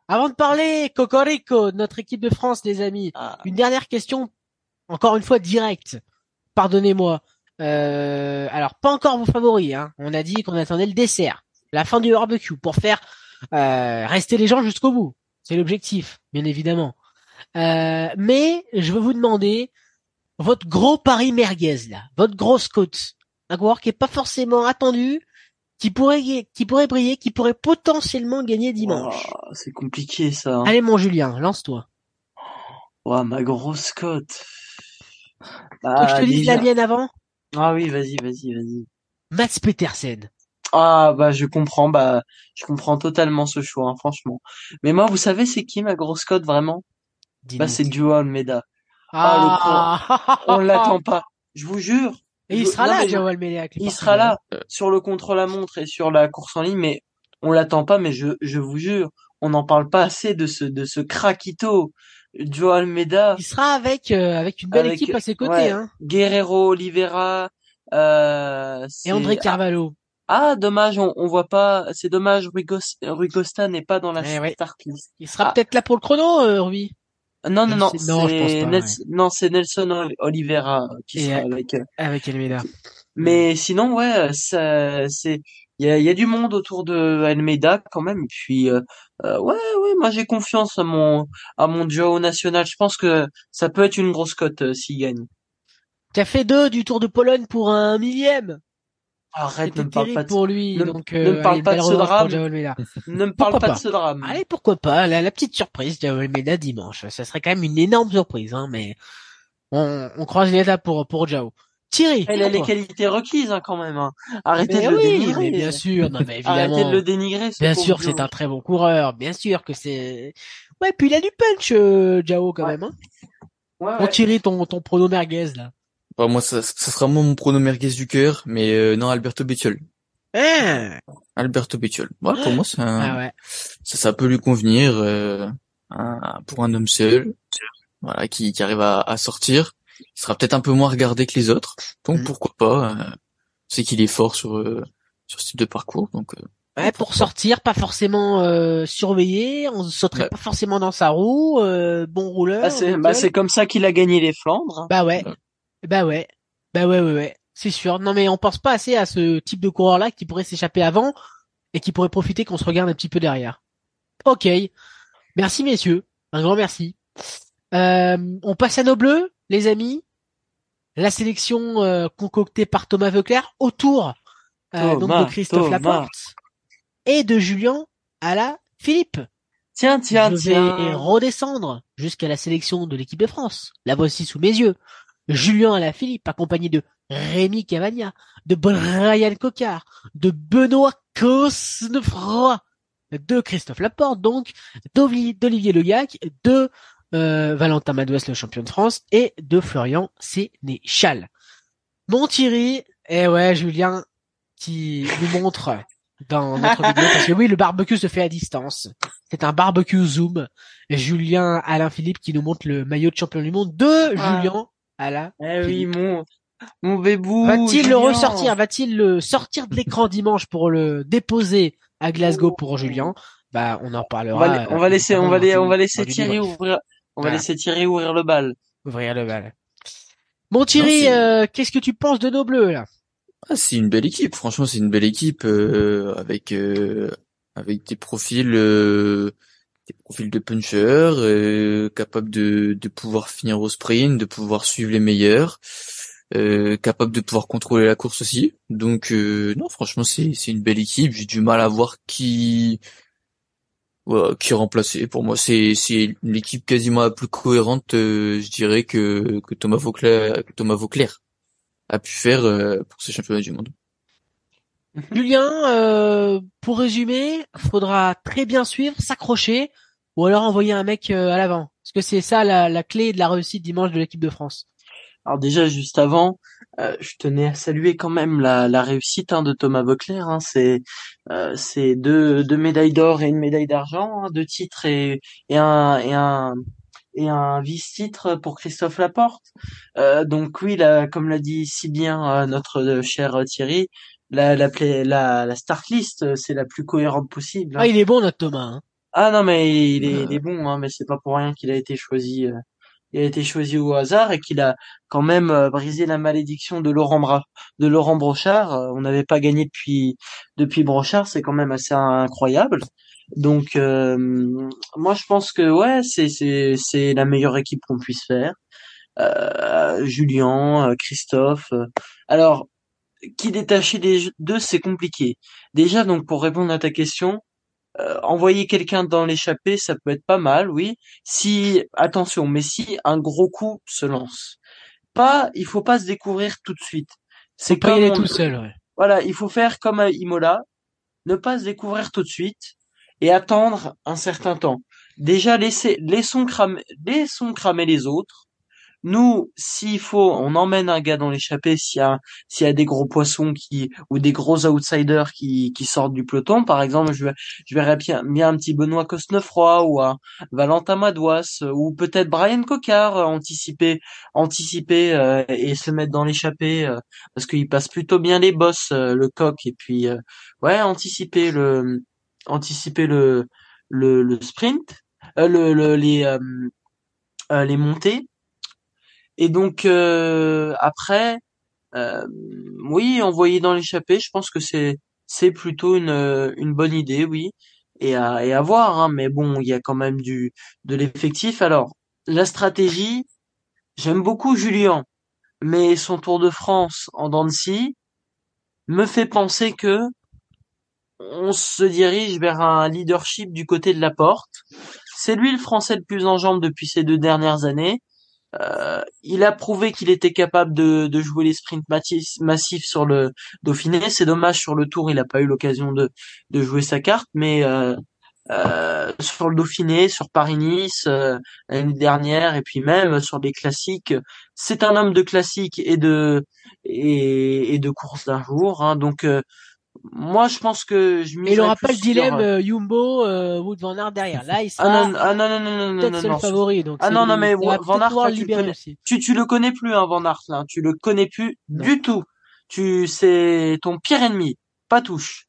Avant de parler Cocorico, notre équipe de France, les amis, ah. une dernière question, encore une fois directe. Pardonnez-moi. Euh, alors, pas encore vos favoris. Hein. On a dit qu'on attendait le dessert, la fin du barbecue, pour faire euh, rester les gens jusqu'au bout. C'est l'objectif, bien évidemment. Euh, mais je veux vous demander votre gros pari merguez là, votre grosse côte un coureur qui est pas forcément attendu, qui pourrait, qui pourrait briller, qui pourrait potentiellement gagner dimanche. Oh, c'est compliqué ça. Hein. Allez mon Julien, lance-toi. Oh, ma grosse cote. Ah, je te dise la mienne avant Ah oui, vas-y, vas-y, vas-y. Mats Petersen. Ah bah je comprends, bah je comprends totalement ce choix, hein, franchement. Mais moi, vous savez, c'est qui ma grosse cote vraiment? Bah c'est Duo Almeida. Ah, ah le on l'attend pas. Je vous jure, et il sera là, Il sera là sur le contre-la-montre et sur la course en ligne, mais on l'attend pas. Mais je, je vous jure, on n'en parle pas assez de ce de ce craquito. Joe Almeida. Il sera avec euh, avec une belle équipe à ses côtés. hein. Guerrero, Oliveira. Euh, et André Carvalho. Ah, dommage, on, on voit pas. C'est dommage, Rui, Costa n'est pas dans la eh start list. Il sera ah. peut-être là pour le chrono, euh, Rui. Non, non, non, c'est Nelson Oliveira qui sera avec euh, avec Almeida. Mais sinon, ouais, ça, c'est il y a, y a du monde autour de Almeida quand même. Et puis, euh, euh, ouais, ouais, moi j'ai confiance à mon à mon duo national. Je pense que ça peut être une grosse cote s'il gagne. Tu as fait deux du Tour de Pologne pour un millième. Arrête, ne me parle pas de pour lui. Ne, donc, ne me parle pas de ce drame. ne me parle pas, de ce drame. Allez, pourquoi pas la, petite surprise de Almeida dimanche. Ça serait quand même une énorme surprise, hein, mais on, on croise les étapes pour pour Jao. Thierry. Elle a les qualités requises hein, quand même. Hein. Arrêtez de le dénigrer. bien sûr, non, mais évidemment. Arrêtez de le dénigrer. Bien sûr, c'est un très bon coureur. Bien sûr que c'est. Ouais, puis il a du punch, euh, Jao quand même. Hein. Ouais, bon, Thierry, ton ton prono merguez là. Bah, moi, ça, ça sera mon prono merguez du cœur, mais euh, non, Alberto Bettiol. Hein Alberto Bettiol. Ouais, pour moi, ça, ah ouais. ça, ça, peut lui convenir euh, pour un homme seul, voilà, qui, qui arrive à, à sortir. Il sera peut-être un peu moins regardé que les autres, donc mm. pourquoi pas. Euh, c'est qu'il est fort sur euh, sur ce type de parcours, donc. Euh, ouais, pour sortir, pas forcément euh, surveillé, on sauterait pas forcément dans sa roue, bon rouleur. Bah c'est bah, comme ça qu'il a gagné les Flandres. Bah ouais. Bah ouais. Bah ouais, ouais, ouais. C'est sûr. Non, mais on pense pas assez à ce type de coureur-là qui pourrait s'échapper avant et qui pourrait profiter qu'on se regarde un petit peu derrière. Ok. Merci, messieurs. Un grand merci. Euh, on passe à nos bleus, les amis. La sélection euh, concoctée par Thomas Veuclair autour euh, donc de Christophe Laporte et de Julien à la Philippe. Tiens, tiens, Je vais redescendre jusqu'à la sélection de l'équipe de France. La voici sous mes yeux. Julien Alaphilippe, accompagné de Rémi Cavagna, de Brian Cocard, de Benoît Cosnefroy de Christophe Laporte, donc d'Olivier Legac, de euh, Valentin Madouas, le champion de France, et de Florian Sénéchal. Mon Thierry, eh ouais, Julien, qui nous montre dans notre vidéo, parce que oui, le barbecue se fait à distance. C'est un barbecue Zoom. Julien Alain Philippe qui nous montre le maillot de champion du monde de. Julien Alain. Eh oui, mon, mon bébou. Va-t-il le ressortir? Va-t-il le sortir de l'écran dimanche pour le déposer à Glasgow pour Julien? Bah, on en parlera. On va, laisser, on va, on va laisser Thierry ouvrir, on va laisser Thierry ouvrir le bal. Ouvrir le bal. Bon Thierry, euh, qu'est-ce que tu penses de nos bleus là? Ah, C'est une belle équipe. Franchement, c'est une belle équipe euh, avec euh, avec des profils des profils de puncher, capables de de pouvoir finir au sprint, de pouvoir suivre les meilleurs, capables de pouvoir contrôler la course aussi. Donc non, franchement, c'est une belle équipe. J'ai du mal à voir qui qui est remplacé. Pour moi, c'est c'est l'équipe quasiment la plus cohérente, euh, je dirais que que Thomas Vauclair, que Thomas Vauclair a pu faire euh, pour ces championnats du monde. Julien, euh, pour résumer, faudra très bien suivre, s'accrocher, ou alors envoyer un mec à l'avant. Est-ce que c'est ça la, la clé de la réussite dimanche de l'équipe de France Alors déjà, juste avant, euh, je tenais à saluer quand même la, la réussite hein, de Thomas Vauclair. Hein, c'est euh, deux, deux médailles d'or et une médaille d'argent, hein, deux titres et, et un et un et un vice-titre pour Christophe Laporte. Euh, donc oui, là, comme l'a dit si bien euh, notre cher Thierry, la la, la, la start list, c'est la plus cohérente possible. Hein. Ah, il est bon notre Thomas. Hein. Ah non, mais il est, il est bon, hein, mais c'est pas pour rien qu'il a été choisi il a été choisi au hasard et qu'il a quand même euh, brisé la malédiction de Laurent Bra de Laurent Brochard. Euh, on n'avait pas gagné depuis depuis Brochard, c'est quand même assez incroyable. Donc euh, moi je pense que ouais, c'est c'est c'est la meilleure équipe qu'on puisse faire. Euh, Julien, Christophe. Alors qui détacher les deux, c'est compliqué. Déjà donc pour répondre à ta question, euh, envoyer quelqu'un dans l'échappée, ça peut être pas mal, oui. Si, attention, mais si un gros coup se lance, pas, il faut pas se découvrir tout de suite. C'est pas y aller tout seul, ouais. Voilà, il faut faire comme à Imola, ne pas se découvrir tout de suite et attendre un certain temps. Déjà, laisser, laissons cramer, laissons cramer les autres nous, s'il faut, on emmène un gars dans l'échappée s'il y a s'il y a des gros poissons qui ou des gros outsiders qui, qui sortent du peloton. Par exemple, je, je verrais bien, bien un petit Benoît Cosnefroy ou un Valentin Madouas ou peut-être Brian Cocard euh, anticiper anticiper euh, et se mettre dans l'échappée euh, parce qu'il passe plutôt bien les bosses le coq et puis ouais anticiper le anticiper le le, le sprint le, le les les montées et donc euh, après, euh, oui, envoyer dans l'échappée, je pense que c'est c'est plutôt une une bonne idée, oui, et à et à voir. Hein, mais bon, il y a quand même du de l'effectif. Alors la stratégie, j'aime beaucoup Julien, mais son Tour de France en Dancy me fait penser que on se dirige vers un leadership du côté de la porte. C'est lui le Français le plus en jambes depuis ces deux dernières années. Euh, il a prouvé qu'il était capable de, de jouer les sprints massifs sur le Dauphiné. C'est dommage sur le Tour, il n'a pas eu l'occasion de, de jouer sa carte, mais euh, euh, sur le Dauphiné, sur Paris-Nice euh, l'année dernière, et puis même sur les classiques, c'est un homme de classique et de et, et de course d'un jour. Hein, donc euh, moi, je pense que je Mais il aura pas le dilemme euh, Jumbo euh, Wood Van Aert derrière. Là, il sera ah non, ah non non non non non, non, favori. Donc ah non non mais Van Aert, tu, le tu, tu le connais plus hein, Van Aert là. Tu le connais plus du tout. Tu c'est ton pire ennemi. Pas touche.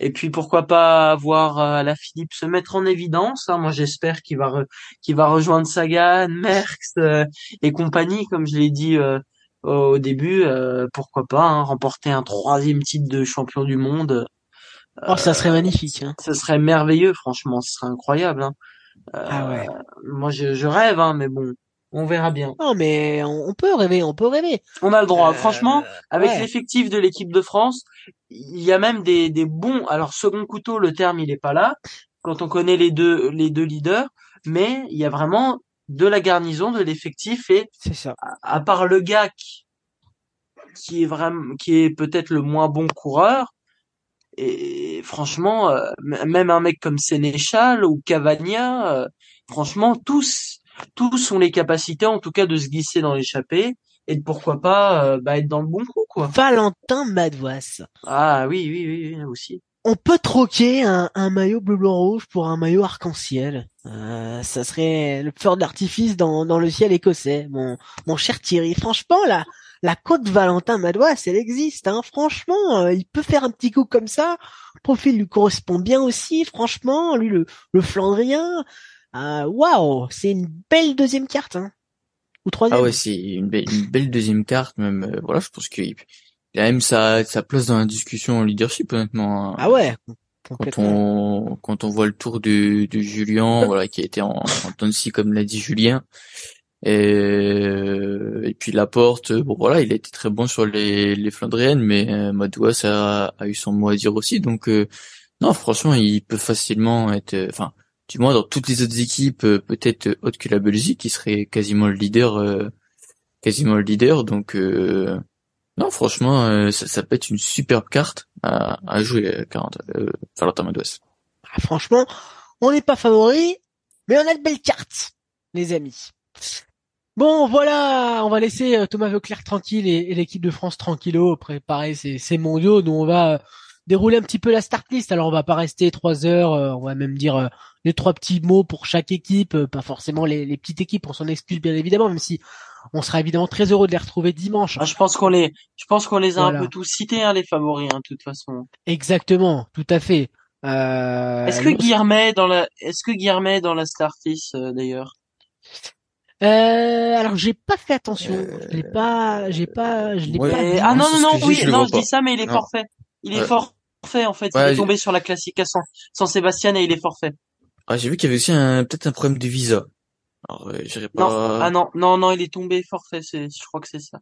Et puis pourquoi pas voir euh, la Philippe se mettre en évidence. Hein. Moi j'espère qu'il va qu'il va rejoindre Sagan, Merckx euh, et compagnie, comme je l'ai dit euh, au début, euh, pourquoi pas hein, remporter un troisième titre de champion du monde. oh, ça serait magnifique. Hein. Ça serait merveilleux, franchement, ce serait incroyable. Hein. Euh, ah ouais. Moi, je, je rêve, hein, mais bon, on verra bien. Non, mais on, peut rêver, on peut rêver. On a le droit. Euh, franchement, avec l'effectif de l'équipe de France, il y a même des, des bons. Alors, second couteau, le terme, il est pas là. Quand on connaît les deux, les deux leaders, mais il y a vraiment de la garnison, de l'effectif et ça. À, part le gars qui, est vraiment, qui est peut-être le moins bon coureur, et franchement, euh, même un mec comme Sénéchal ou Cavagna, euh, franchement, tous, tous ont les capacités, en tout cas, de se glisser dans l'échappée et de pourquoi pas euh, bah, être dans le bon coup, quoi. Valentin Madouas. Ah oui, oui, oui, oui, aussi. On peut troquer un, un maillot bleu blanc rouge pour un maillot arc-en-ciel. Euh, ça serait le feu d'artifice dans, dans le ciel écossais, mon, mon cher Thierry. Franchement, là, la côte Valentin Madouas, elle existe. Hein. Franchement, euh, il peut faire un petit coup comme ça. Le profil lui correspond bien aussi. Franchement, lui, le, le Flandrien, euh, waouh, c'est une belle deuxième carte. Hein. Ou troisième. Ah ouais, c'est une, belle deuxième carte. Même, euh, voilà, je pense qu'il a même sa, sa place dans la discussion en leadership, honnêtement. Hein. Ah ouais. Quand on quand on voit le tour de, de Julien, voilà, qui a été en, en comme l'a dit Julien, et, et puis Laporte, bon voilà, il a été très bon sur les, les Flandriennes, mais euh, Madouas a, a eu son mot à dire aussi. Donc euh, non, franchement, il peut facilement être, euh, enfin, du moins dans toutes les autres équipes, euh, peut-être autres que la Belgique, qui serait quasiment le leader, quasiment le leader. Donc non, franchement, ça, ça, peut être une superbe carte à, jouer, 40, Valentin Madouas. Ah, franchement, on n'est pas favori, mais on a de belles cartes, les amis. Bon, voilà, on va laisser euh, Thomas Veuclair tranquille et, l'équipe de France tranquillo préparer ces, mondiaux. Nous, on va euh, dérouler un petit peu la start list. Alors, on va pas rester trois heures. Euh, on va même dire les trois petits mots pour chaque équipe, pas forcément les, petites équipes. On s'en excuse bien évidemment, même si on sera évidemment très heureux de les retrouver dimanche. Ah, je pense qu'on les, je pense qu'on les a un peu tous cités, hein, les favoris, hein, de toute façon. Exactement, tout à fait. est-ce que Guillermet dans la, est-ce que Guillermet dans la start list d'ailleurs? Euh, alors j'ai pas fait attention, je l'ai pas, j'ai pas, je l'ai pas. Ah non non non, oui, non, je dis ça, mais il est forfait. Il est forfait en fait. il est tombé sur la classique à San, Sébastien et il est forfait. Ah j'ai vu qu'il y avait aussi un peut-être un problème de visa. Alors euh, j'irai pas. Non, ah non non non, il est tombé forfait. C'est, je crois que c'est ça.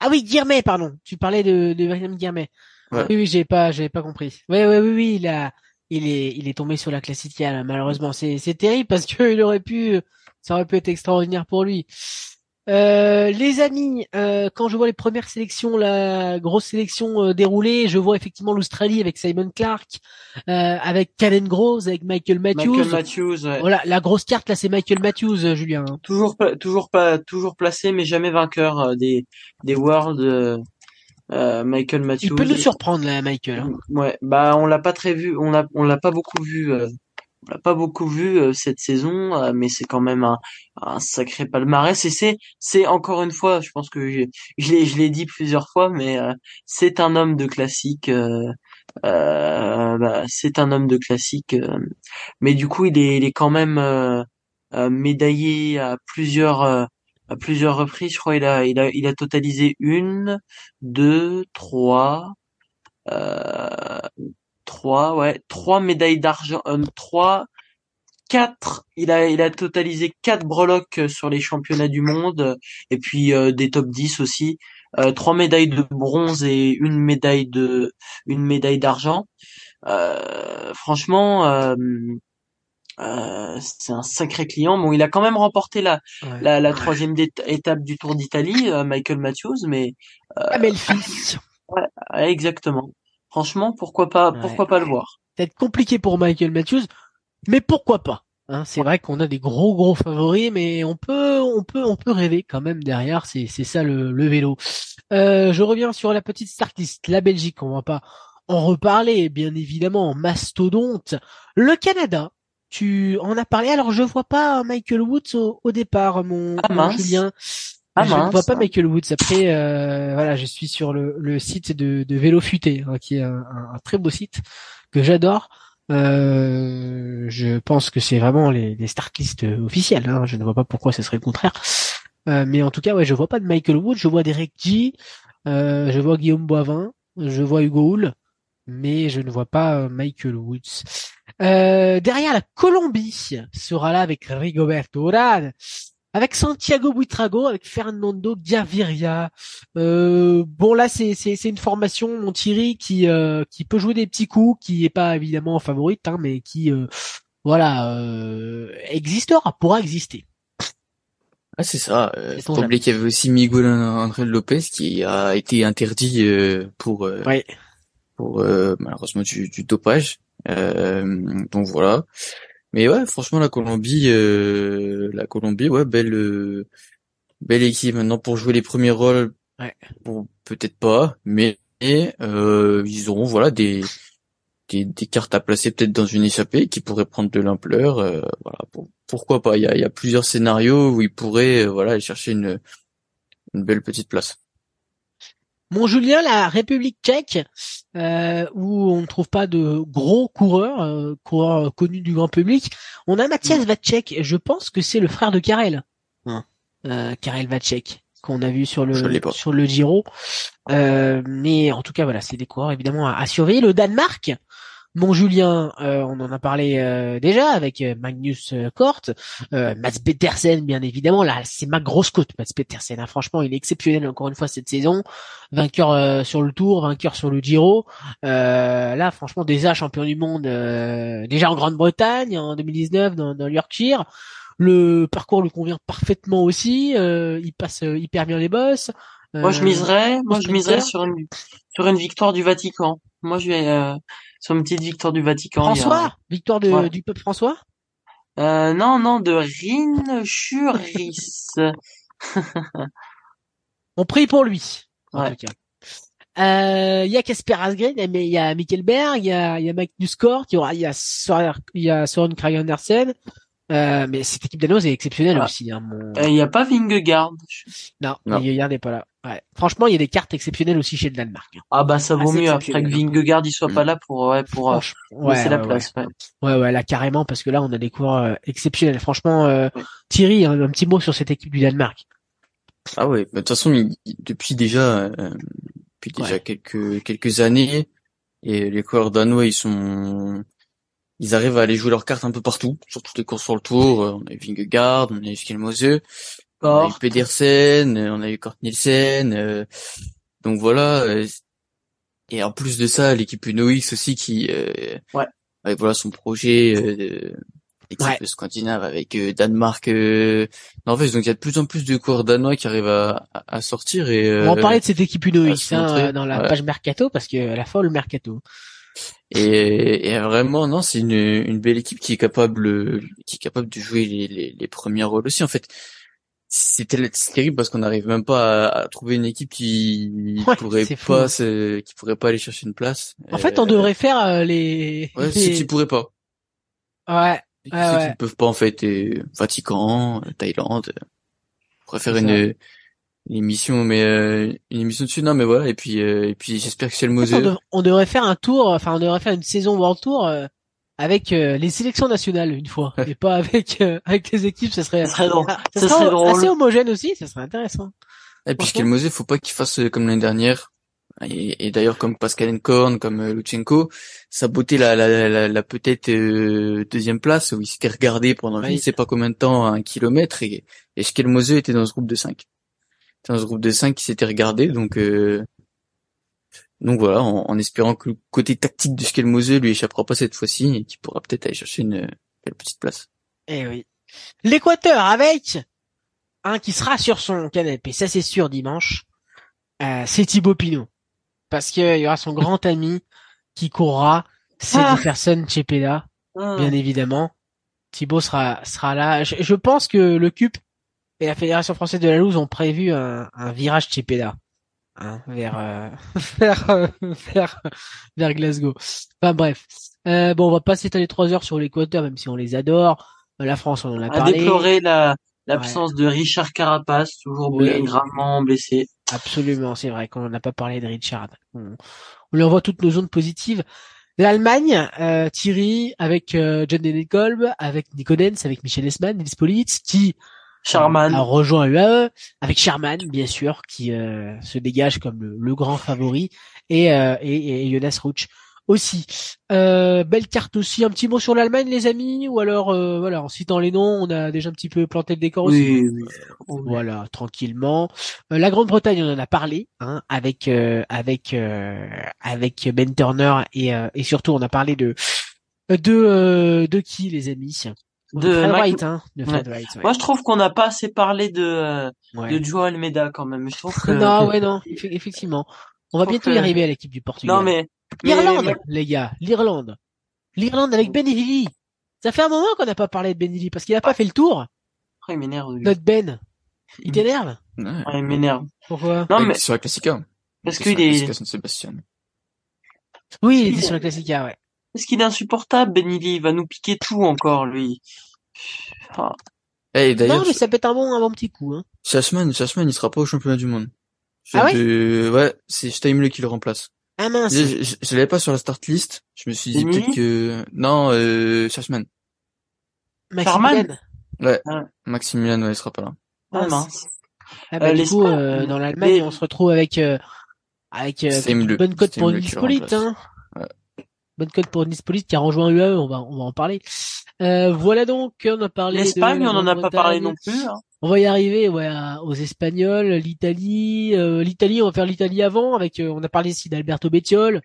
Ah oui, Guillermet, pardon. Tu parlais de de William Guillermet. Oui oui, j'ai pas, j'avais pas compris. Oui oui oui oui, il a, il est, il est tombé sur la classique malheureusement. C'est c'est terrible parce qu'il aurait pu ça aurait pu être extraordinaire pour lui. Euh, les amis, euh, quand je vois les premières sélections, la grosse sélection euh, déroulée, je vois effectivement l'Australie avec Simon Clark, avec Calen Groves, avec Michael Matthews. Michael Matthews. Voilà, la grosse carte là, c'est Michael Matthews, Julien. Toujours, pas, toujours pas, toujours placé, mais jamais vainqueur des des Worlds. Michael Matthews. Il peut nous surprendre là, Michael. Hein. Ouais, bah on l'a pas très vu, on a on l'a pas beaucoup vu on l'a pas beaucoup vu euh, cette saison, euh, mais c'est quand même un, un sacré palmarès. Et c'est, c'est encore une fois, je pense que je, l'ai, je l'ai dit plusieurs fois, mais euh, c'est un homme de classique. Bah, c'est un homme de classique, mais du coup, il est, il est quand même médaillé à plusieurs à plusieurs reprises. Je crois il a, il a, il a totalisé une, deux, trois. Euh, trois, ouais, trois médailles d'argent, euh, trois, quatre. Il a, il a totalisé quatre breloques euh, sur les championnats du monde euh, et puis des top 10 aussi. trois médailles de bronze et une médaille de, une médaille d'argent. franchement. c'est un sacré client. Bon, il a quand même remporté la la, la, troisième étape du Tour d'Italie, Michael Matthews, mais euh, mais le fils. Ouais, exactement. Franchement, pourquoi pas, pourquoi pas le voir? Peut-être compliqué pour Michael Matthews, mais pourquoi pas. Hein, c'est vrai qu'on a des gros gros favoris, mais on peut on peut on peut rêver quand même derrière. C'est c'est ça le, le vélo. Euh, je reviens sur la petite start list. La Belgique, on va pas en reparler, bien évidemment. Mastodonte. Le Canada. Tu en as parlé. Alors je vois pas Michael Woods au, départ, mon, ah, mon Julien. Ah, je ne vois pas Michael Woods. Après, euh, voilà, je suis sur le, le site de, de Vélo Futé, hein, qui est un, un, très beau site que j'adore. Euh, je pense que c'est vraiment les, les start officielles. Hein. Je ne vois pas pourquoi ce serait le contraire. Euh, mais en tout cas, ouais, je vois pas de Michael Woods. Je vois Derek G. Euh, je vois Guillaume Boivin. Je vois Hugo Hull. Mais je ne vois pas euh, Michael Woods. Euh, derrière la Colombie sera là avec Rigoberto Urán avec Santiago Buitrago, avec Fernando Gaviria. Euh, bon là c'est c'est une formation mon Thierry qui euh, qui peut jouer des petits coups, qui est pas évidemment favorite, hein, mais qui euh, voilà existera, pourra exister. Ah c'est ça. Euh, faut oublier qu'il y avait aussi Miguel André Lopez qui a été interdit pour pour malheureusement du, du dopage. donc voilà. Mais ouais, franchement la Colombie, la Colombie, ouais, belle belle équipe maintenant pour jouer les premiers rôles. Ouais. Bon, peut-être pas, mais euh, ils auront voilà des, des, des cartes à placer peut-être dans une échappée qui pourrait prendre de l'ampleur. Euh, voilà, pourquoi pas Il y a, il y a plusieurs scénarios où ils pourraient euh, voilà aller chercher une une belle petite place. Mon Julien, la République tchèque, euh, où on ne trouve pas de gros coureurs, euh, coureurs connus du grand public, on a Mathias. Vacek. Je pense que c'est le frère de Karel. Euh, Karel Vacek qu'on a vu sur le sur le Giro. Euh, mais en tout cas voilà, c'est des coureurs évidemment à, surveiller. Le Danemark, mon Julien, euh, on en a parlé déjà avec Magnus Kort, Mats Petersen bien évidemment. Là, c'est ma grosse côte, Mats Petersen. Hein. Franchement, il est exceptionnel encore une fois cette saison. Vainqueur sur le Tour, vainqueur sur le Giro. là, franchement, déjà champion du monde, déjà en Grande-Bretagne en 2019 dans, dans Yorkshire. Le parcours lui convient parfaitement aussi. Euh, il passe euh, hyper bien les boss. Moi, je miserais, moi, je miserais sur une, sur une victoire du Vatican. Moi, je vais euh, sur une petite victoire du Vatican. François, victoire de, du peuple François? Euh, non, non, de Rin Churis. On prie pour lui. En tout cas. Il y a Casper Asgren, mais il y a Mikkelberg, il y a, il y a Magnus Kort, il y aura, il y a Soren, il y a Soren Andersen, euh, mais cette équipe danoise est exceptionnelle ah. aussi. Hein, Il hein, n'y a pas Vingegaard. Non, non. Vingegaard n'est pas là. Ouais. Franchement, il y a des cartes exceptionnelles aussi chez le Danemark. Hein. Ah bah ça vaut mieux après que Vingegaard il soit pas mm. là pour ouais pour euh, laisser la place. Ouais. ouais. ouais là carrément parce que là on a des coureurs euh, exceptionnels. Franchement, euh, Thierry, un, un, petit mot sur cette équipe du Danemark. Ah ouais, bah, de toute façon depuis déjà depuis déjà quelques quelques années et les coureurs danois ils sont ils arrivent à aller jouer leurs cartes un peu partout, sur toutes les courses sur le tour. On a Vingegaard, on a eu On a eu Pedersen, euh, on a eu Kort Nielsen. Euh, donc voilà. et en plus de ça, l'équipe UNOX aussi qui, ouais. avec voilà son projet équipe scandinave avec Danemark, Norvège. Donc il y a de plus en plus de coureurs danois qui arrivent à, à, sortir. Et, on va en parler de cette équipe UNOX hein, dans la page mercato parce que la folle mercato. Et, et, vraiment, non, c'est une, une belle équipe qui est capable, qui est capable de jouer les, les, les premiers rôles aussi. En fait, c'est terrible parce qu'on n'arrive même pas à, trouver une équipe qui pourrait pas, se, qui pourrait pas aller chercher une place. En fait, on euh, devrait faire euh, les. Ouais, ceux qui pourraient pas. Ouais. Ceux qui ne peuvent pas en fait, et Vatican, Thaïlande. On pourrait faire une une émission mais euh, une émission dessus non mais voilà et puis euh, et puis j'espère que c'est le Moselle on, on, devrait faire un tour enfin on devrait faire une saison World Tour euh, avec les sélections nationales une fois et pas avec avec les équipes ça serait ça serait, drôle. Ah, ça, serait, drôle. assez homogène aussi ça serait intéressant et puis Moselle faut pas qu'il fasse comme l'année dernière et, et d'ailleurs comme Pascal Encorn comme Luchenko saboter la la, la, la peut-être deuxième place où il s'était regardé pendant je ne sais pas combien de temps un kilomètre et, et Skelmose était dans ce groupe de 5 dans ce groupe de 5 qui s'était regardé, donc euh, donc voilà, en, espérant que le côté tactique de Skelmose lui échappera pas cette fois-ci et qu'il pourra peut-être aller chercher une belle petite place. Eh oui. L'Équateur avec un qui sera sur son canapé, ça c'est sûr dimanche. Euh, c'est Thibaut Pinot, parce qu'il y aura son grand ami qui courra, c'est ah. Jefferson Chepeda, ah. bien évidemment. Thibaut sera sera là. Je, je pense que le CUP et la Fédération française de la loose ont prévu un, un virage Chepeda hein, vers, euh, vers, euh, vers, vers Glasgow. Enfin bref. Euh, bon, on va pas s'étaler trois heures sur l'Équateur, même si on les adore. La France, on en a parlé. A déploré la l'absence de Richard Carapace, toujours gravement blessé. Absolument, c'est vrai qu'on n'a pas parlé de Richard. On, lui envoie toutes nos zones positives. L'Allemagne, euh, Thierry avec euh, John Kolb, avec Nico avec Michel Esman, Nils Politz, qui Sherman a rejoint UAE avec Sherman bien sûr qui euh, se dégage comme le, grand favori et, euh, et, et Jonas Ruch aussi. Euh, belle carte aussi. Un petit mot sur l'Allemagne, les amis, ou alors euh, voilà, en citant les noms, on a déjà un petit peu planté le décor aussi. Oui, Voilà, tranquillement. Euh, la Grande-Bretagne, on en a parlé, hein, avec avec avec Ben Turner et et surtout on a parlé de de de qui, les amis? De, Fred White, hein, de Fred White Moi, je trouve qu'on n'a pas assez parlé de euh, de Joao Almeida quand même. Je trouve que... non, ouais, non, effectivement. On va bientôt y arriver à l'équipe du Portugal. Non, mais L'Irlande, les gars, l'Irlande. L'Irlande avec Benelli. Ça fait un moment qu'on n'a pas parlé de Benelli parce qu'il a pas fait le tour. Oh, il m'énerve. Notre Ben. Il t'énerve? Ouais. il m'énerve. Pourquoi? Non mais sur la Classica. Parce qu'il est. Sébastien. Oui, il était sur la Classica, ouais. Parce qu'il est insupportable, Benelli. Il va nous piquer tout encore, lui. Ah. Hey, non, mais ça peut être un bon, un bon petit coup. Hein. Chasman, il sera pas au championnat du monde. ah ouais Ouais, c'est Steimle qui le remplace. Ah mince. Je, je, je l'avais pas sur la start list. Je me suis dit peut-être que non, euh. Maximilian. Ouais. Ah. Maximilian, ouais, il sera pas là. Ah mince. Ah bah, euh, du coup, euh, dans l'Allemagne, on se retrouve avec euh, avec, euh, une bonne cote pour Nispolite. Hein. Bonne cote pour Nispolite qui a rejoint UAE. On va on va en parler. Euh, voilà donc, on a parlé. L'Espagne, on en a pas parlé non plus. Hein. On va y arriver, ouais, aux Espagnols, l'Italie, euh, l'Italie, on va faire l'Italie avant avec, euh, on a parlé ici d'Alberto Bettiol,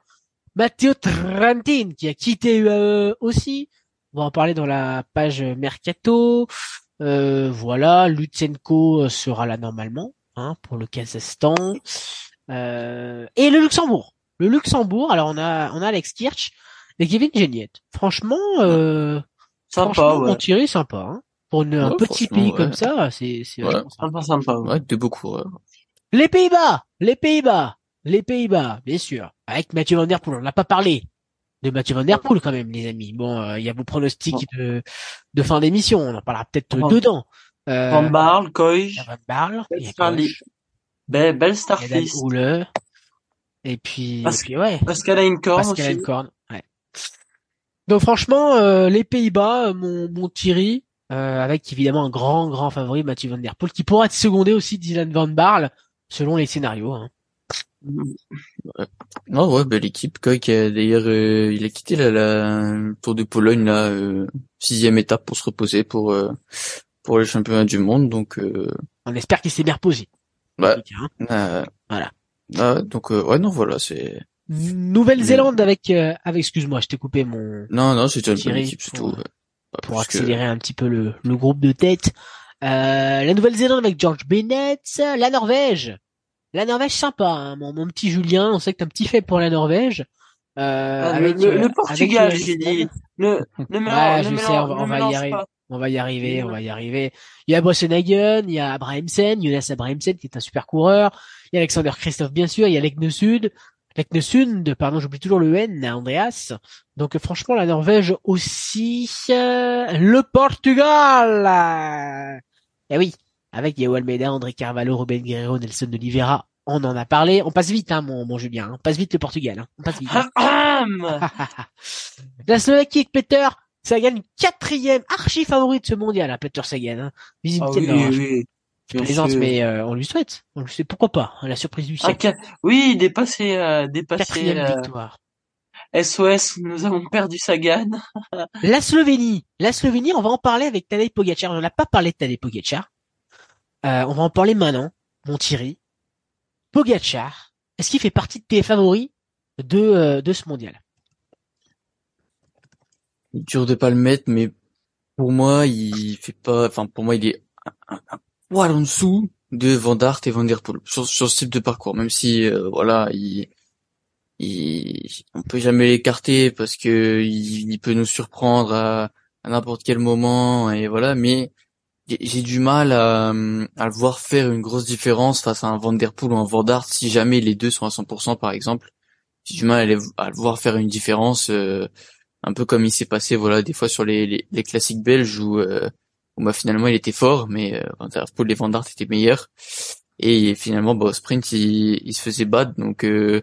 Matteo Trentin qui a quitté UAE aussi. On va en parler dans la page mercato. Euh, voilà, Lutsenko sera là normalement hein, pour le Kazakhstan et le Luxembourg. Le Luxembourg, alors on a on a Alex Kirch et Kevin Geniette. Franchement, euh, Sympa, ouais. Mon tiré sympa. Hein. Pour une, un petit pays comme ça, c'est c'est ouais. sympa. sympa. Ouais, de beaucoup. Les Pays-Bas, les Pays-Bas, les Pays-Bas, bien sûr. Avec Mathieu Van Der Poel, on n'a pas parlé de Mathieu Van Der Poel quand même, les amis. Bon, euh, il y a vos pronostics de de fin d'émission, on en parlera peut-être dedans. Euh, Van Barl, Koij, Van Barl, belle, belle startlist. Et puis, et puis ouais. Pascal Einkorn Pascal Einkorn, ouais. Donc franchement, euh, les Pays-Bas, euh, mon, mon Thierry, euh, avec évidemment un grand grand favori Mathieu Van Der Poel, qui pourra être secondé aussi Dylan Van Barle selon les scénarios. Hein. Non ouais, belle équipe. Quoi, qui a d'ailleurs, il a quitté la, la Tour de Pologne là, sixième étape pour se reposer pour pour les championnats du monde. Donc on espère qu'il s'est bien reposé. Ouais. Hein. voilà. Ah, donc ouais non voilà c'est Nouvelle-Zélande avec, euh, avec excuse-moi, je t'ai coupé mon. Non, non, c'est une équipe surtout. Pour, accélérer un petit peu le, le groupe de tête. Euh, la Nouvelle-Zélande avec George Bennett, la Norvège. La Norvège sympa, hein, mon, mon, petit Julien, on sait que t'as un petit fait pour la Norvège. Euh, ah, avec, le, Portugal, j'ai dit. Le, le ouais, je sais, on va, y arriver. On va y arriver, on va y arriver. Il y a Bossenhagen, il y a Abrahamsen, Jonas Abrahamsen qui est un super coureur. Il y a Alexander Christophe bien sûr, il y a Lekne Sud. Leknesund, pardon, j'oublie toujours le N, Andreas. Donc franchement, la Norvège aussi. Euh, le Portugal Eh oui, avec Yao Almeida, André Carvalho, Ruben Guerrero, Nelson Oliveira, on en a parlé. On passe vite, hein, mon, mon Julien. Hein. On passe vite le Portugal. Hein. On passe vite. Hein. la Slovaquie avec Peter Sagan, quatrième archi favori de ce mondial, hein, Peter Sagan. Hein. Visite ah, oui, oui. Je mais euh, on lui souhaite. On lui sait pourquoi pas? La surprise du siècle. oui, dépasser, euh, dépasser. Quatrième euh, victoire. SOS, nous avons perdu Sagan. la Slovénie. La Slovénie, on va en parler avec Tadej Pogacar. On n'a pas parlé de Tadej Pogacar. Euh, on va en parler maintenant, mon Thierry. Pogacar, est-ce qu'il fait partie de tes favoris de, euh, de ce mondial? Dur de pas le mettre, mais pour moi, il fait pas, enfin, pour moi, il est poil en dessous de Van Dart et Van Der Poel sur, sur ce type de parcours, même si euh, voilà, il, il, on peut jamais l'écarter parce que il, peut nous surprendre à, à n'importe quel moment et voilà, mais j'ai du mal à, à, le voir faire une grosse différence face à un Van Der Poel ou un Van Dart si jamais les deux sont à 100% par exemple. J'ai du mal à, le voir faire une différence, euh, un peu comme il s'est passé voilà des fois sur les, les, les classiques belges où euh, bah, finalement il était fort, mais euh, Van Der Poel et Van Dart étaient meilleurs. Et finalement, bah, au sprint, il, se faisait battre. Donc euh,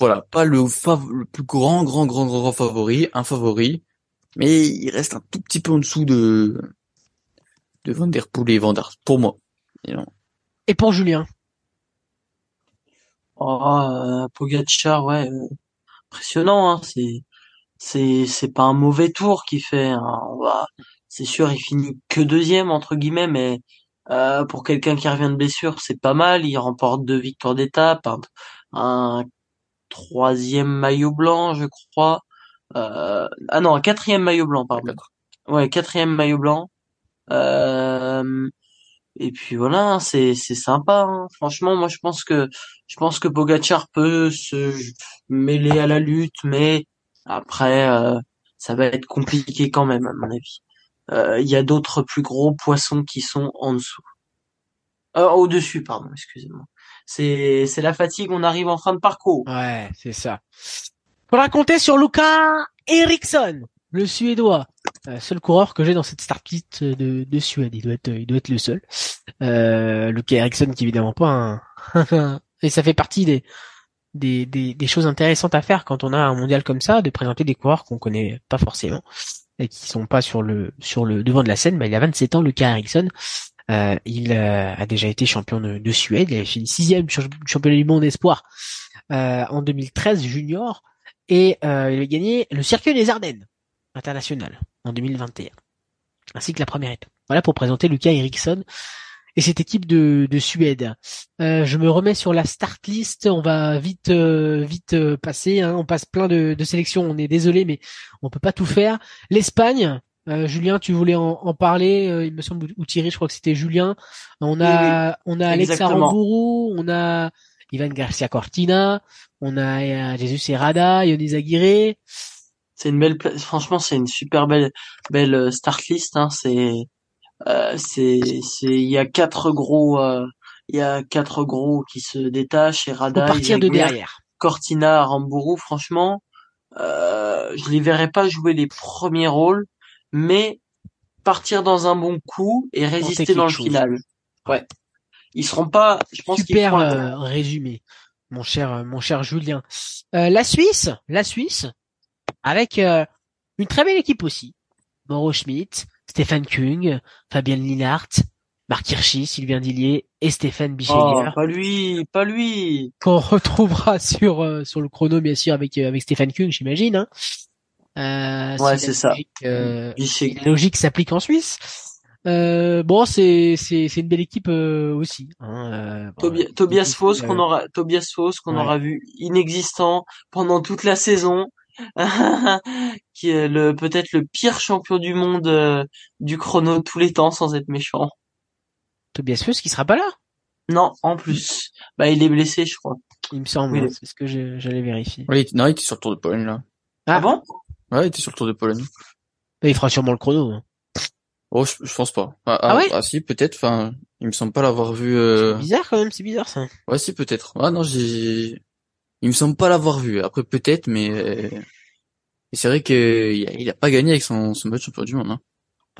voilà, pas le, le plus grand, grand, grand, grand favori, un favori, mais il reste un tout petit peu en dessous de de Van Der Poel et Van Dart pour moi. Et pour Julien? Oh, euh, Pogacar, ouais, euh, impressionnant. Hein, c'est c'est c'est pas un mauvais tour qu'il fait. Hein, on va c'est sûr, il finit que deuxième entre guillemets, mais euh, pour quelqu'un qui revient de blessure, c'est pas mal. Il remporte deux victoires d'étape, un, troisième maillot blanc, je crois. Euh, ah non, un quatrième maillot blanc, pardon. Ouais, quatrième maillot blanc. Euh, et puis voilà, c'est c'est sympa. Hein. Franchement, moi je pense que je pense que Pogacar peut se mêler à la lutte, mais après euh, ça va être compliqué quand même à mon avis. Euh, il y a d'autres plus gros poissons qui sont en dessous. Euh, au-dessus, pardon, excusez-moi. C'est c'est la fatigue, on arrive en fin de parcours. Ouais, c'est ça. Faudra compter sur Luca Eriksson, le Suédois, euh, seul coureur que j'ai dans cette start list de, de Suède. Il doit être, il doit être le seul. Euh, Luca Eriksson qui évidemment pas un... et ça fait partie des, des, des, des, choses intéressantes à faire quand on a un mondial comme ça, de présenter des coureurs qu'on connaît pas forcément et qui sont pas sur le sur le devant de la scène. Mais il a 27 ans, Luca Eriksson. Euh, il euh, a déjà été champion de, de, Suède. Il a fini sixième championnat du monde espoir euh, en 2013 junior et il a gagné le circuit des Ardennes international en 2021, ainsi que la première étape. Voilà pour présenter Lucas Eriksson et cette équipe de, de Suède. Euh, je me remets sur la start list. On va vite euh, vite euh, passer. Hein. On passe plein de, de, sélections. On est désolé, mais on peut pas tout faire. L'Espagne. Julien, tu voulais en, parler, il me semble, ou Thierry, je crois que c'était Julien. On a on a Alexa Rambourou, on a Ivan Garcia Cortina, on a Jesus Herrada, Yonis Aguirre c'est une belle franchement c'est une super belle belle euh, start list hein. c'est euh, c'est c'est il y a quatre gros euh, il y a quatre gros qui se détachent et Rada partir de derrière. Cortina Rambourou franchement euh, je les verrais pas jouer les premiers rôles mais partir dans un bon coup et résister dans le final. Ouais. Ils seront pas je pense super résumé mon cher mon cher Julien. La Suisse la Suisse avec euh, une très belle équipe aussi. Mauro Schmidt, Stéphane Kung, Fabien Linhart, Marc Hirschi, Sylvain Dillier et Stéphane Bichelier. Oh, pas lui, pas lui. Qu'on retrouvera sur euh, sur le chrono bien sûr avec euh, avec Stéphane Kung, j'imagine. Hein. Euh, ouais, c'est ça. la logique s'applique en Suisse. Euh, bon, c'est c'est c'est une belle équipe aussi. Hein, Tobias Foss qu'on aura Tobias Foss qu'on aura vu inexistant pendant toute la saison. qui est le peut-être le pire champion du monde euh, du chrono de tous les temps sans être méchant. Tobias Fuss qui sera pas là? Non, en plus. Bah il est blessé, je crois. Il me semble, c'est ce que j'allais vérifier. Oui, non, il était sur le Tour de Pologne là. Ah, ah bon? Ouais, il était sur le Tour de Pologne. Bah, il fera sûrement le chrono. Hein. Oh, je, pense pas. Ah, ah, ouais? Ah si, peut-être. Enfin, il me semble pas l'avoir vu. Euh... C'est bizarre quand même, c'est bizarre ça. Ouais, si peut-être. Ah non, j'ai il me semble pas l'avoir vu. Après peut-être, mais euh, c'est vrai que il a, pas gagné avec son, son match champion du monde. Hein.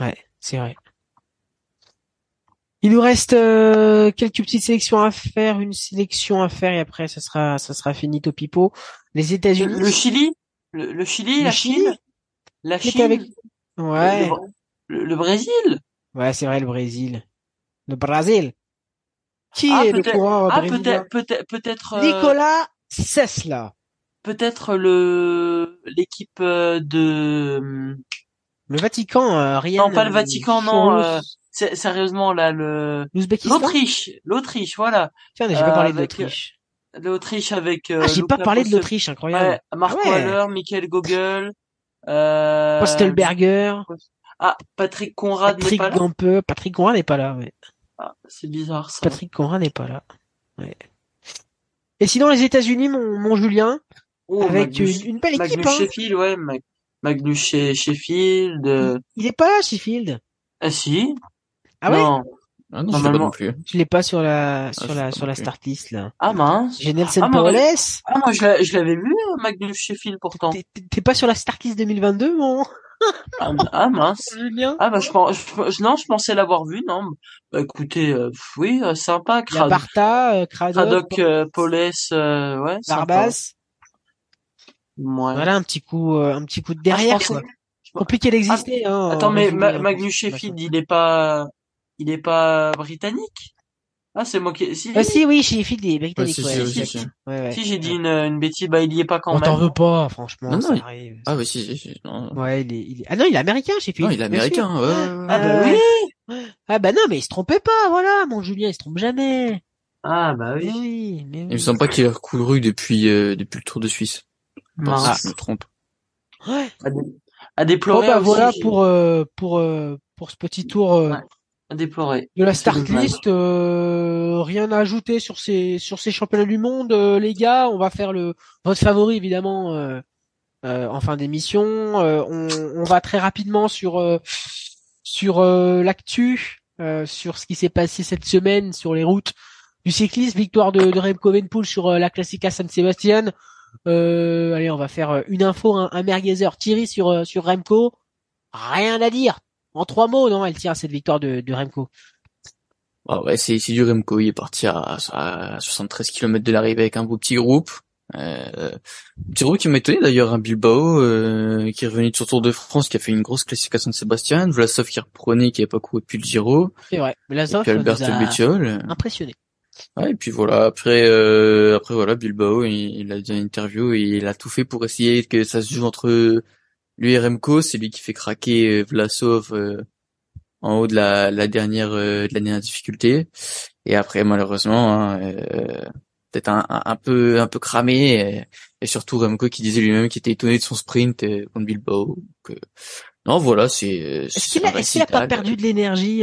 Ouais, c'est vrai. Il nous reste euh, quelques petites sélections à faire, une sélection à faire et après ça sera ça sera fini au pipo. Les États-Unis. Le, Chili, le, Chili, la Chine, la Chine. Avec... Ouais. Le, Brésil? Ouais, c'est vrai le Brésil. Le Brésil. Qui ah, est le coureur Ah peut-être peut-être peut-être. Euh... Nicolas Sesla. Peut-être le l'équipe euh, de le Vatican, euh, rien. Non, pas le Vatican, non. Euh, sérieusement là, le l'Autriche, l'Autriche, voilà. Tiens, j'ai pas parlé de l'Autriche. L'Autriche avec. ah, j'ai pas parlé de l'Autriche, incroyable. Ouais, Marco ah Haller, Michael Gogel. Euh... Postelberger. Ah, Patrick Conrad n'est pas là. Patrick Conrad n'est pas là, ouais. Ah, c'est bizarre ça. Patrick Conrad n'est pas là. Ouais. Et sinon, les États-Unis, mon, mon Julien, oh, avec une, belle équipe. Magnus hein. Sheffield, ouais, Magnus Sheffield. Euh. Il, est pas là, Sheffield? Ah si. Ah ouais? Non. Ah non, je l'ai pas non plus. Je l'ai pas sur la ah, sur la sur la start list là. Ah mince. J'ai Nelson ah, Paoles. Ah moi je l'avais vu Magnus Sheffield pourtant. T'es pas sur la start list 2022 mon? Ah, ah, mince. Ah bah je, je, non, je pensais l'avoir vu, non. Bah écoutez, euh, oui, euh, sympa. Crad... Barta, euh, Cradoc, euh, ouais. Barbas. Voilà un petit coup, un petit coup de derrière. Ah, Compliqué d'exister. hein, attends, mais Magnus Sheffield, il est pas, il est pas britannique? Ah, c'est moi qui. Si, ah, si oui, Sheffield est britannique. si, ouais, si, si, si j'ai dit une, une bêtise, bah il y est pas quand On même. t'en veut pas, franchement. Non, non, arrive. Ah oui, si, si, si. Ouais, il est, il est, Ah non, il est américain, Sheffield. Non, il est américain. Ouais, ah bah oui. Ah bah non, mais il se trompait pas, voilà, mon Julien, il se trompe jamais. Ah bah oui. Oui, mais oui. Il me semble pas qu'il ait recouru depuis euh, depuis le Tour de Suisse. Non, ah. je me trompe. Ouais. À, déplorer. Bon, bah, voilà pour euh, pour euh, pour ce petit tour. Euh, à déplorer. De la start list, euh, rien à ajouter sur ces sur ces championnats du monde, euh, les gars. On va faire le votre favori évidemment euh, en fin d'émission. On, on, va très rapidement sur sur l'actu, sur ce qui s'est passé cette semaine sur les routes du cyclisme. Victoire de, de Remco Evenepoel sur la Classica San Sebastian. Allez, on va faire une info, un, un merguezer. Thierry sur sur Remco. Rien à dire en trois mots, non, elle tient à cette victoire de, de Remco. Ah ouais, c'est du Remco. Il est parti à, à 73 km de l'arrivée avec un beau petit groupe. Euh, petit groupe qui m'a étonné d'ailleurs, un Bilbao euh, qui est revenu de son Tour de France, qui a fait une grosse classification de Sébastien, Vlasov qui reprenait, qui n'avait pas couru depuis le Giro. C'est vrai, Vlasov Alberto Bettiol. Impressionné. Ouais, et puis voilà, après euh, après voilà, Bilbao, il, a dit une interview et il a tout fait pour essayer que ça se joue entre lui Remco, c'est lui qui fait craquer euh, Vlasov euh, en haut de la, la dernière euh, de la dernière difficulté. Et après, malheureusement, hein, peut-être un, un, peu un peu cramé. Et, surtout Remco qui disait lui-même qu'il était étonné de son sprint contre Bilbao. non, voilà, c'est. Est-ce qu'il a, est a, pas perdu de l'énergie,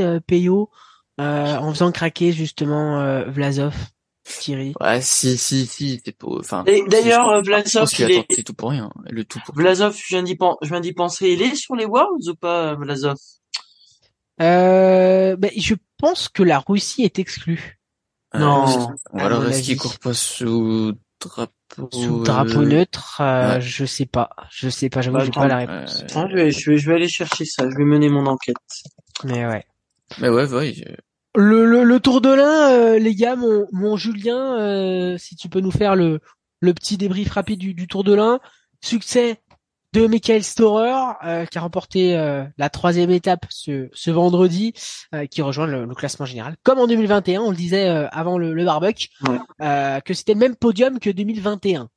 euh, en faisant craquer justement Vlasov Thierry. Ouais, si, si, si, c'est pour, enfin. Et d'ailleurs, Vlasov, il est... c'est tout pour rien, le tout pour. Vlasov, je viens d'y je viens d'y penser, il est sur les Worlds ou pas, Vlasov? Euh, ben, je pense que la Russie est exclue. Euh, non. Alors est-ce qu'il court pas sous drapeau Sous drapeau euh, neutre, euh, je sais pas, je sais pas, j'avoue, bah, j'ai pas la réponse. je, vais, je vais, je vais aller chercher ça, je vais mener mon enquête. Mais ouais. Mais ouais, ouais. Le, le, le, Tour de l'Ain, euh, les gars, mon, mon Julien, euh, si tu peux nous faire le, le petit débrief rapide du, du Tour de l'Ain. Succès de Michael Storer, euh, qui a remporté la troisième étape ce, ce vendredi, qui rejoint le, classement général. Comme en 2021, on le disait avant le, le barbecue, que c'était le même podium que 2021.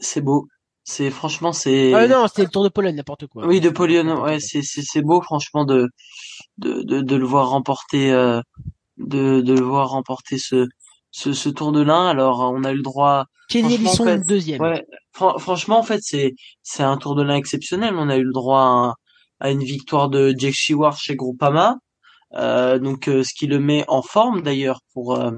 c'est beau. C'est franchement c'est. Ah non, c'était le Tour de Pologne, n'importe quoi. Oui, de Pologne. Ouais, c'est c'est c'est beau, franchement, de de de, de le voir remporter, euh, de de le voir remporter ce ce, ce Tour de l'Ain. Alors, on a eu le droit. Kenny Ellison en deuxième. Ouais. franchement, en fait, c'est c'est un Tour de l'Ain exceptionnel. On a eu le droit à, à une victoire de Jake Sheward chez Groupama. Euh, donc, euh, ce qui le met en forme d'ailleurs pour euh,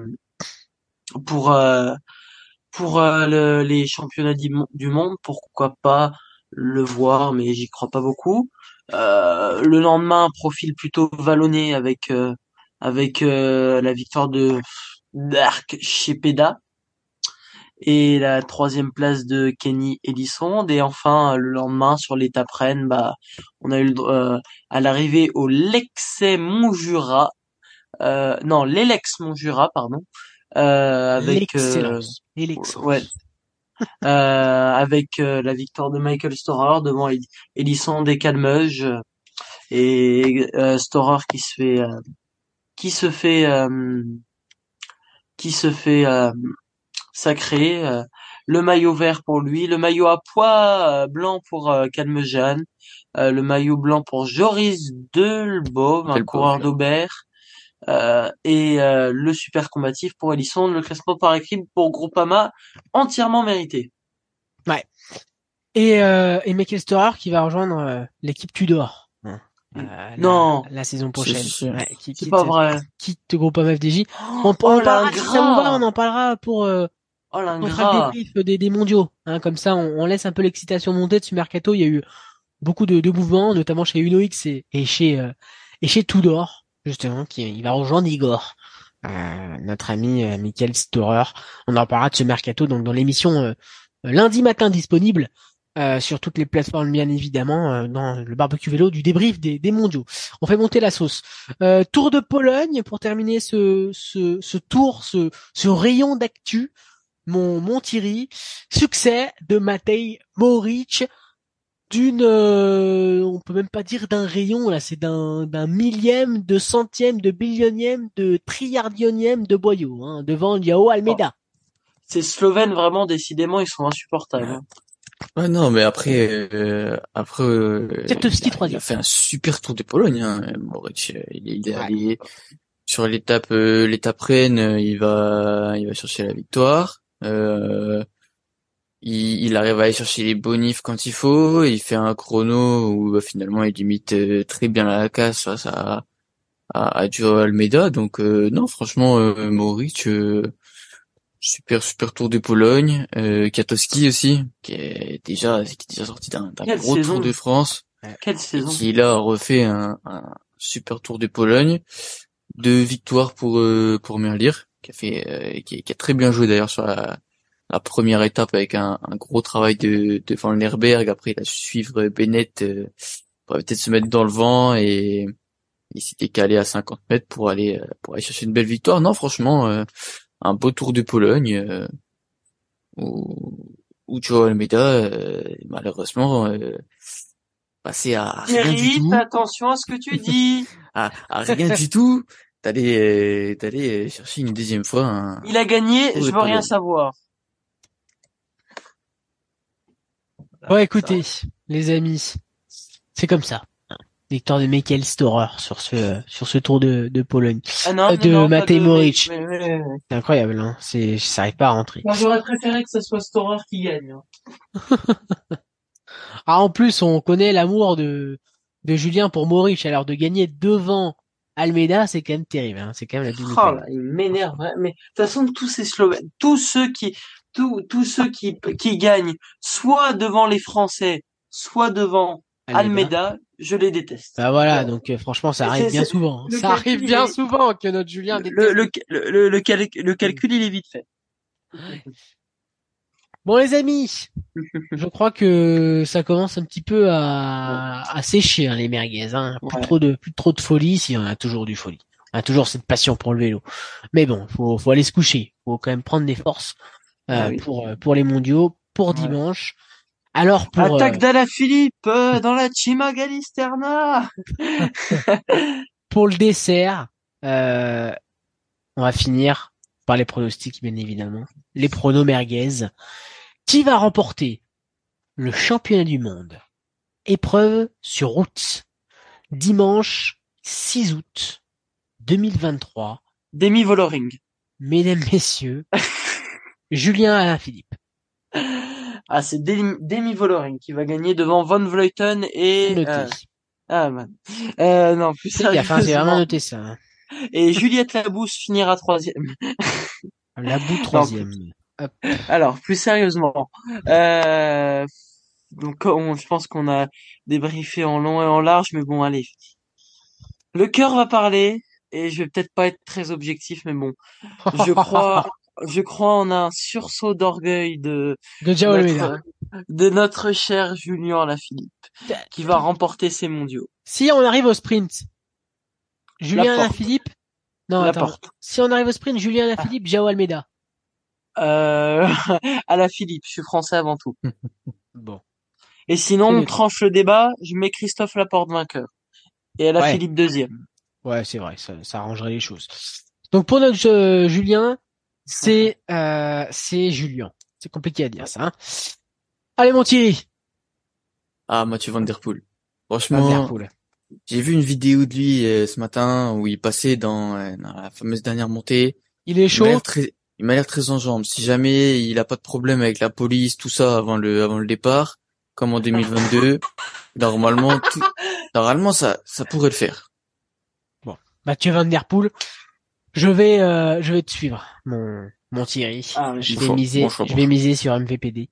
pour euh, les championnats du monde, pourquoi pas le voir, mais j'y crois pas beaucoup. Euh, le lendemain, profil plutôt vallonné avec euh, avec la victoire de Dark chez Peda et la troisième place de Kenny Ellison. Et enfin, le lendemain, sur l'étape Rennes, bah, on a eu à l'arrivée au Lexé Montjura, euh, non, l'Elex Montjura, pardon, euh, avec euh, ouais, euh, avec euh, la victoire de Michael Storer devant Elisson Descalmeuges. Et euh, Storer qui se fait qui se fait qui se fait sacré le maillot vert pour lui le maillot à poids blanc pour Calmejane le maillot blanc pour Joris Delbaume un coureur d'Aubert euh, et euh, le super combatif pour Ellison, le classement par équipe pour Groupama entièrement mérité. Ouais. Et euh, et Michael Storer qui va rejoindre euh, l'équipe Tudor. non, la, saison prochaine. Ouais, c'est pas vrai. Quitte Groupama FDJ. on, on, parlera, on en parlera pour oh, le débrief des, des mondiaux. Hein, comme ça, on, on laisse un peu l'excitation monter de ce mercato. Il y a eu beaucoup de, de mouvements, notamment chez UnoX et, et chez et chez Tudor justement, qui il va rejoindre Igor, euh, notre ami euh, Michael Storer. On en parlera de ce mercato donc dans l'émission euh, lundi matin disponible sur toutes les plateformes bien évidemment dans le barbecue vélo du débrief des, mondiaux. On fait monter la sauce. tour de Pologne pour terminer ce, ce, tour, ce, ce rayon d'actu. Mon, mon Thierry, succès de Matej Moric d'une, euh, on peut même pas dire d'un rayon là, c'est d'un d'un millième, de centième, de billionième, de trilliardionième de boyau hein, devant Yao Almeida. Ces Slovènes vraiment décidément ils sont insupportables. Hein. Ouais non mais après euh, après euh, il, a fait un super tour de Pologne hein. il, est allé sur l'étape euh, l'étape Rennes il va il va chercher la victoire euh, il, arrive à aller chercher les bonifs quand il faut, il fait un chrono où bah, finalement il limite euh, très bien la casse face à à, à Joao Almeida. Donc non, franchement, Mauric, super super tour de Pologne. Euh, Katowski aussi, qui est déjà qui est déjà sorti d'un gros tour de France. Quelle saison Qui là refait un, un super tour de Pologne. Deux victoires pour pour Merlir, qui a fait qui, qui, a très bien joué d'ailleurs sur la la première étape avec un, un gros travail de, de Van Lerberg. Après, il a su suivre Bennett euh, pour peut-être se mettre dans le vent et il s'était calé à 50 mètres pour aller euh, pour aller chercher une belle victoire. Non, franchement, euh, un beau tour de Pologne euh, où, où Joe Almeida, euh, malheureusement, euh, passé à rien du tout. attention à ce que tu dis. à, à rien du tout. D'aller d'aller chercher une deuxième fois. Un, il a gagné. Je veux rien savoir. Bon, écoutez, les amis, c'est comme ça. Victoire de Michael Storer sur ce sur ce tour de, de Pologne. Ah non, de Matej Moric. C'est incroyable, hein. C'est, ça arrive pas à rentrer. Moi, j'aurais préféré que ce soit Storer qui gagne. Hein. ah, en plus, on connaît l'amour de de Julien pour Moric. Alors de gagner devant Almeida, c'est quand même terrible. Hein. C'est quand même la double. Oh là, il m'énerve. Hein. Mais de toute façon, tous ces Slovènes, tous ceux qui tous, ceux qui, qui gagnent soit devant les Français, soit devant Almeida, je les déteste. Bah voilà, donc euh, franchement, ça arrive bien souvent. Hein. Ça arrive bien souvent que notre Julien déteste. Le, le, le, le, le calcul, il est vite fait. Bon les amis, je crois que ça commence un petit peu à, à sécher hein, les merguez. Hein. Plus trop de plus trop de folie, si on a toujours du folie. On a toujours cette passion pour le vélo. Mais bon, faut faut aller se coucher. Faut quand même prendre des forces euh, ah pour euh, pour les mondiaux, pour dimanche. Alors pour attaque euh... d'Ala Philippe euh, dans la Chima Galisterna. pour le dessert, on va finir par les pronostics bien évidemment, les pronos merguez. Qui va remporter le championnat du monde? Épreuve sur route dimanche 6 août 2023. Demi Voloring. Mesdames, messieurs, Julien Alain Philippe. Ah, c'est Demi, Voloring qui va gagner devant Von Vleuten et... Euh... Ah, man. Euh, non, plus sérieusement. J'ai vraiment noté ça. Hein. Et Juliette Labousse finira troisième. Labou troisième. Alors, plus sérieusement, euh, donc je pense qu'on a débriefé en long et en large, mais bon, allez. Le cœur va parler, et je vais peut-être pas être très objectif, mais bon, je crois, je crois en un sursaut d'orgueil de de, notre, de notre cher Julien Lafilippe, qui va remporter ses mondiaux. Si on arrive au sprint, Julien Lafilippe, non, attends. Si on arrive au sprint, Julien Lafilippe, Jao Almeida. Euh, à la Philippe, je suis français avant tout. bon. Et sinon, on tranche le débat, je mets Christophe Laporte vainqueur. Et à la Philippe deuxième. Ouais, c'est vrai, ça, ça arrangerait les choses. Donc pour notre euh, Julien, c'est euh, c'est Julien. C'est compliqué à dire ça. Hein. Allez mon Thierry. Ah Mathieu Van Der Poel. Franchement, j'ai vu une vidéo de lui euh, ce matin où il passait dans, euh, dans, la fameuse dernière montée. Il est chaud. Il m'a l'air très en jambes. Si jamais il a pas de problème avec la police, tout ça avant le avant le départ, comme en 2022, normalement, normalement ça ça pourrait le faire. Bon, Mathieu Van Der Poel, je vais euh, je vais te suivre, mon mon Thierry. Ah, je vais miser je vais miser sur MVPD.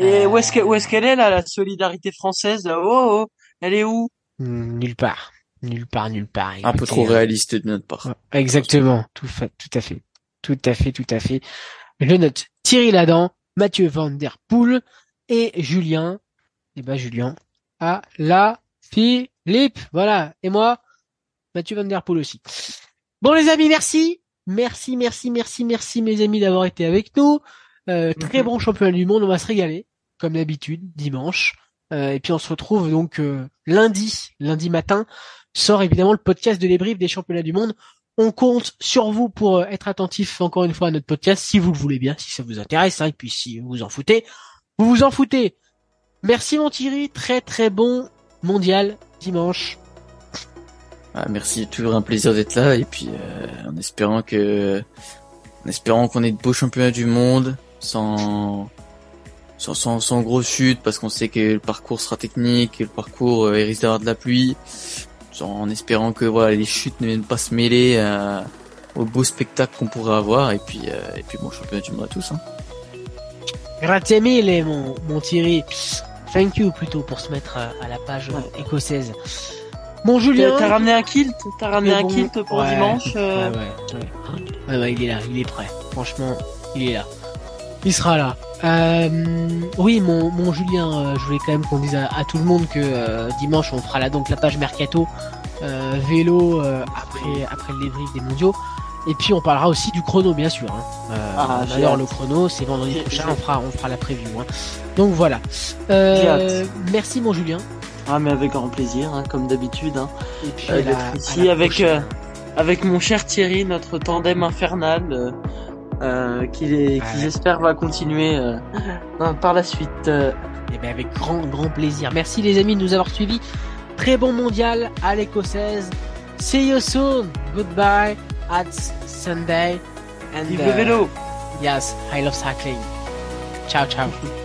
Et où est-ce que où est-ce qu'elle est là la solidarité française Oh, oh elle est où? Nulle part. Nulle part, nulle part. Un peu trop réaliste de notre part. Exactement, tout, tout à fait. Tout à fait, tout à fait. Je note Thierry Ladan, Mathieu Van Der Poel et Julien. Et eh ben Julien à la Philippe. Voilà. Et moi, Mathieu Van Der Poel aussi. Bon les amis, merci. Merci, merci, merci, merci mes amis d'avoir été avec nous. Euh, très mhm. bon championnat du monde, on va se régaler, comme d'habitude, dimanche. Euh, et puis on se retrouve donc euh, lundi, lundi matin, sort évidemment le podcast de débrief des championnats du monde. On compte sur vous pour être attentif encore une fois à notre podcast si vous le voulez bien, si ça vous intéresse, hein, et puis si vous vous en foutez, vous vous en foutez. Merci mon Thierry, très très bon mondial dimanche. Ah, merci, toujours un plaisir d'être là et puis euh, en espérant que, en espérant qu'on ait de beaux championnats du monde sans sans, sans, sans grosse chute parce qu'on sait que le parcours sera technique, que le parcours euh, risque d'avoir de la pluie. en espérant que voilà les chutes ne viennent pas se mêler au beau spectacle qu'on pourrait avoir et puis et puis bon championnat du monde à tous. Hein. Grazie mille mon, mon Thierry. Thank you plutôt pour se mettre à, la page écossaise. Bon Julien, t'as ramené un kilt T'as ramené un kilt pour dimanche euh ouais, ouais, ouais. il est là, il est prêt. Franchement, il est là. Il sera là. Euh, oui, mon, mon Julien, euh, je voulais quand même qu'on dise à, tout le monde que euh, dimanche on fera là donc la page mercato vélo après après le débrief des mondiaux. Et puis on parlera aussi du chrono bien sûr. Hein. Ah, D'ailleurs le chrono c'est vendredi prochain, on fera on fera la preview. Hein. Donc voilà. merci mon Julien. Ah mais avec grand plaisir, hein, comme d'habitude. Hein. Et puis euh, ici avec euh, avec mon cher Thierry, notre tandem infernal, euh, euh qui, qui j'espère va continuer par la suite. Et eh bien avec grand grand plaisir. Merci les amis de nous avoir suivis. Très bon mondial à l'écossaise. See you soon. Goodbye at Sunday. And, Vive le vélo. Yes, I love cycling. Ciao ciao.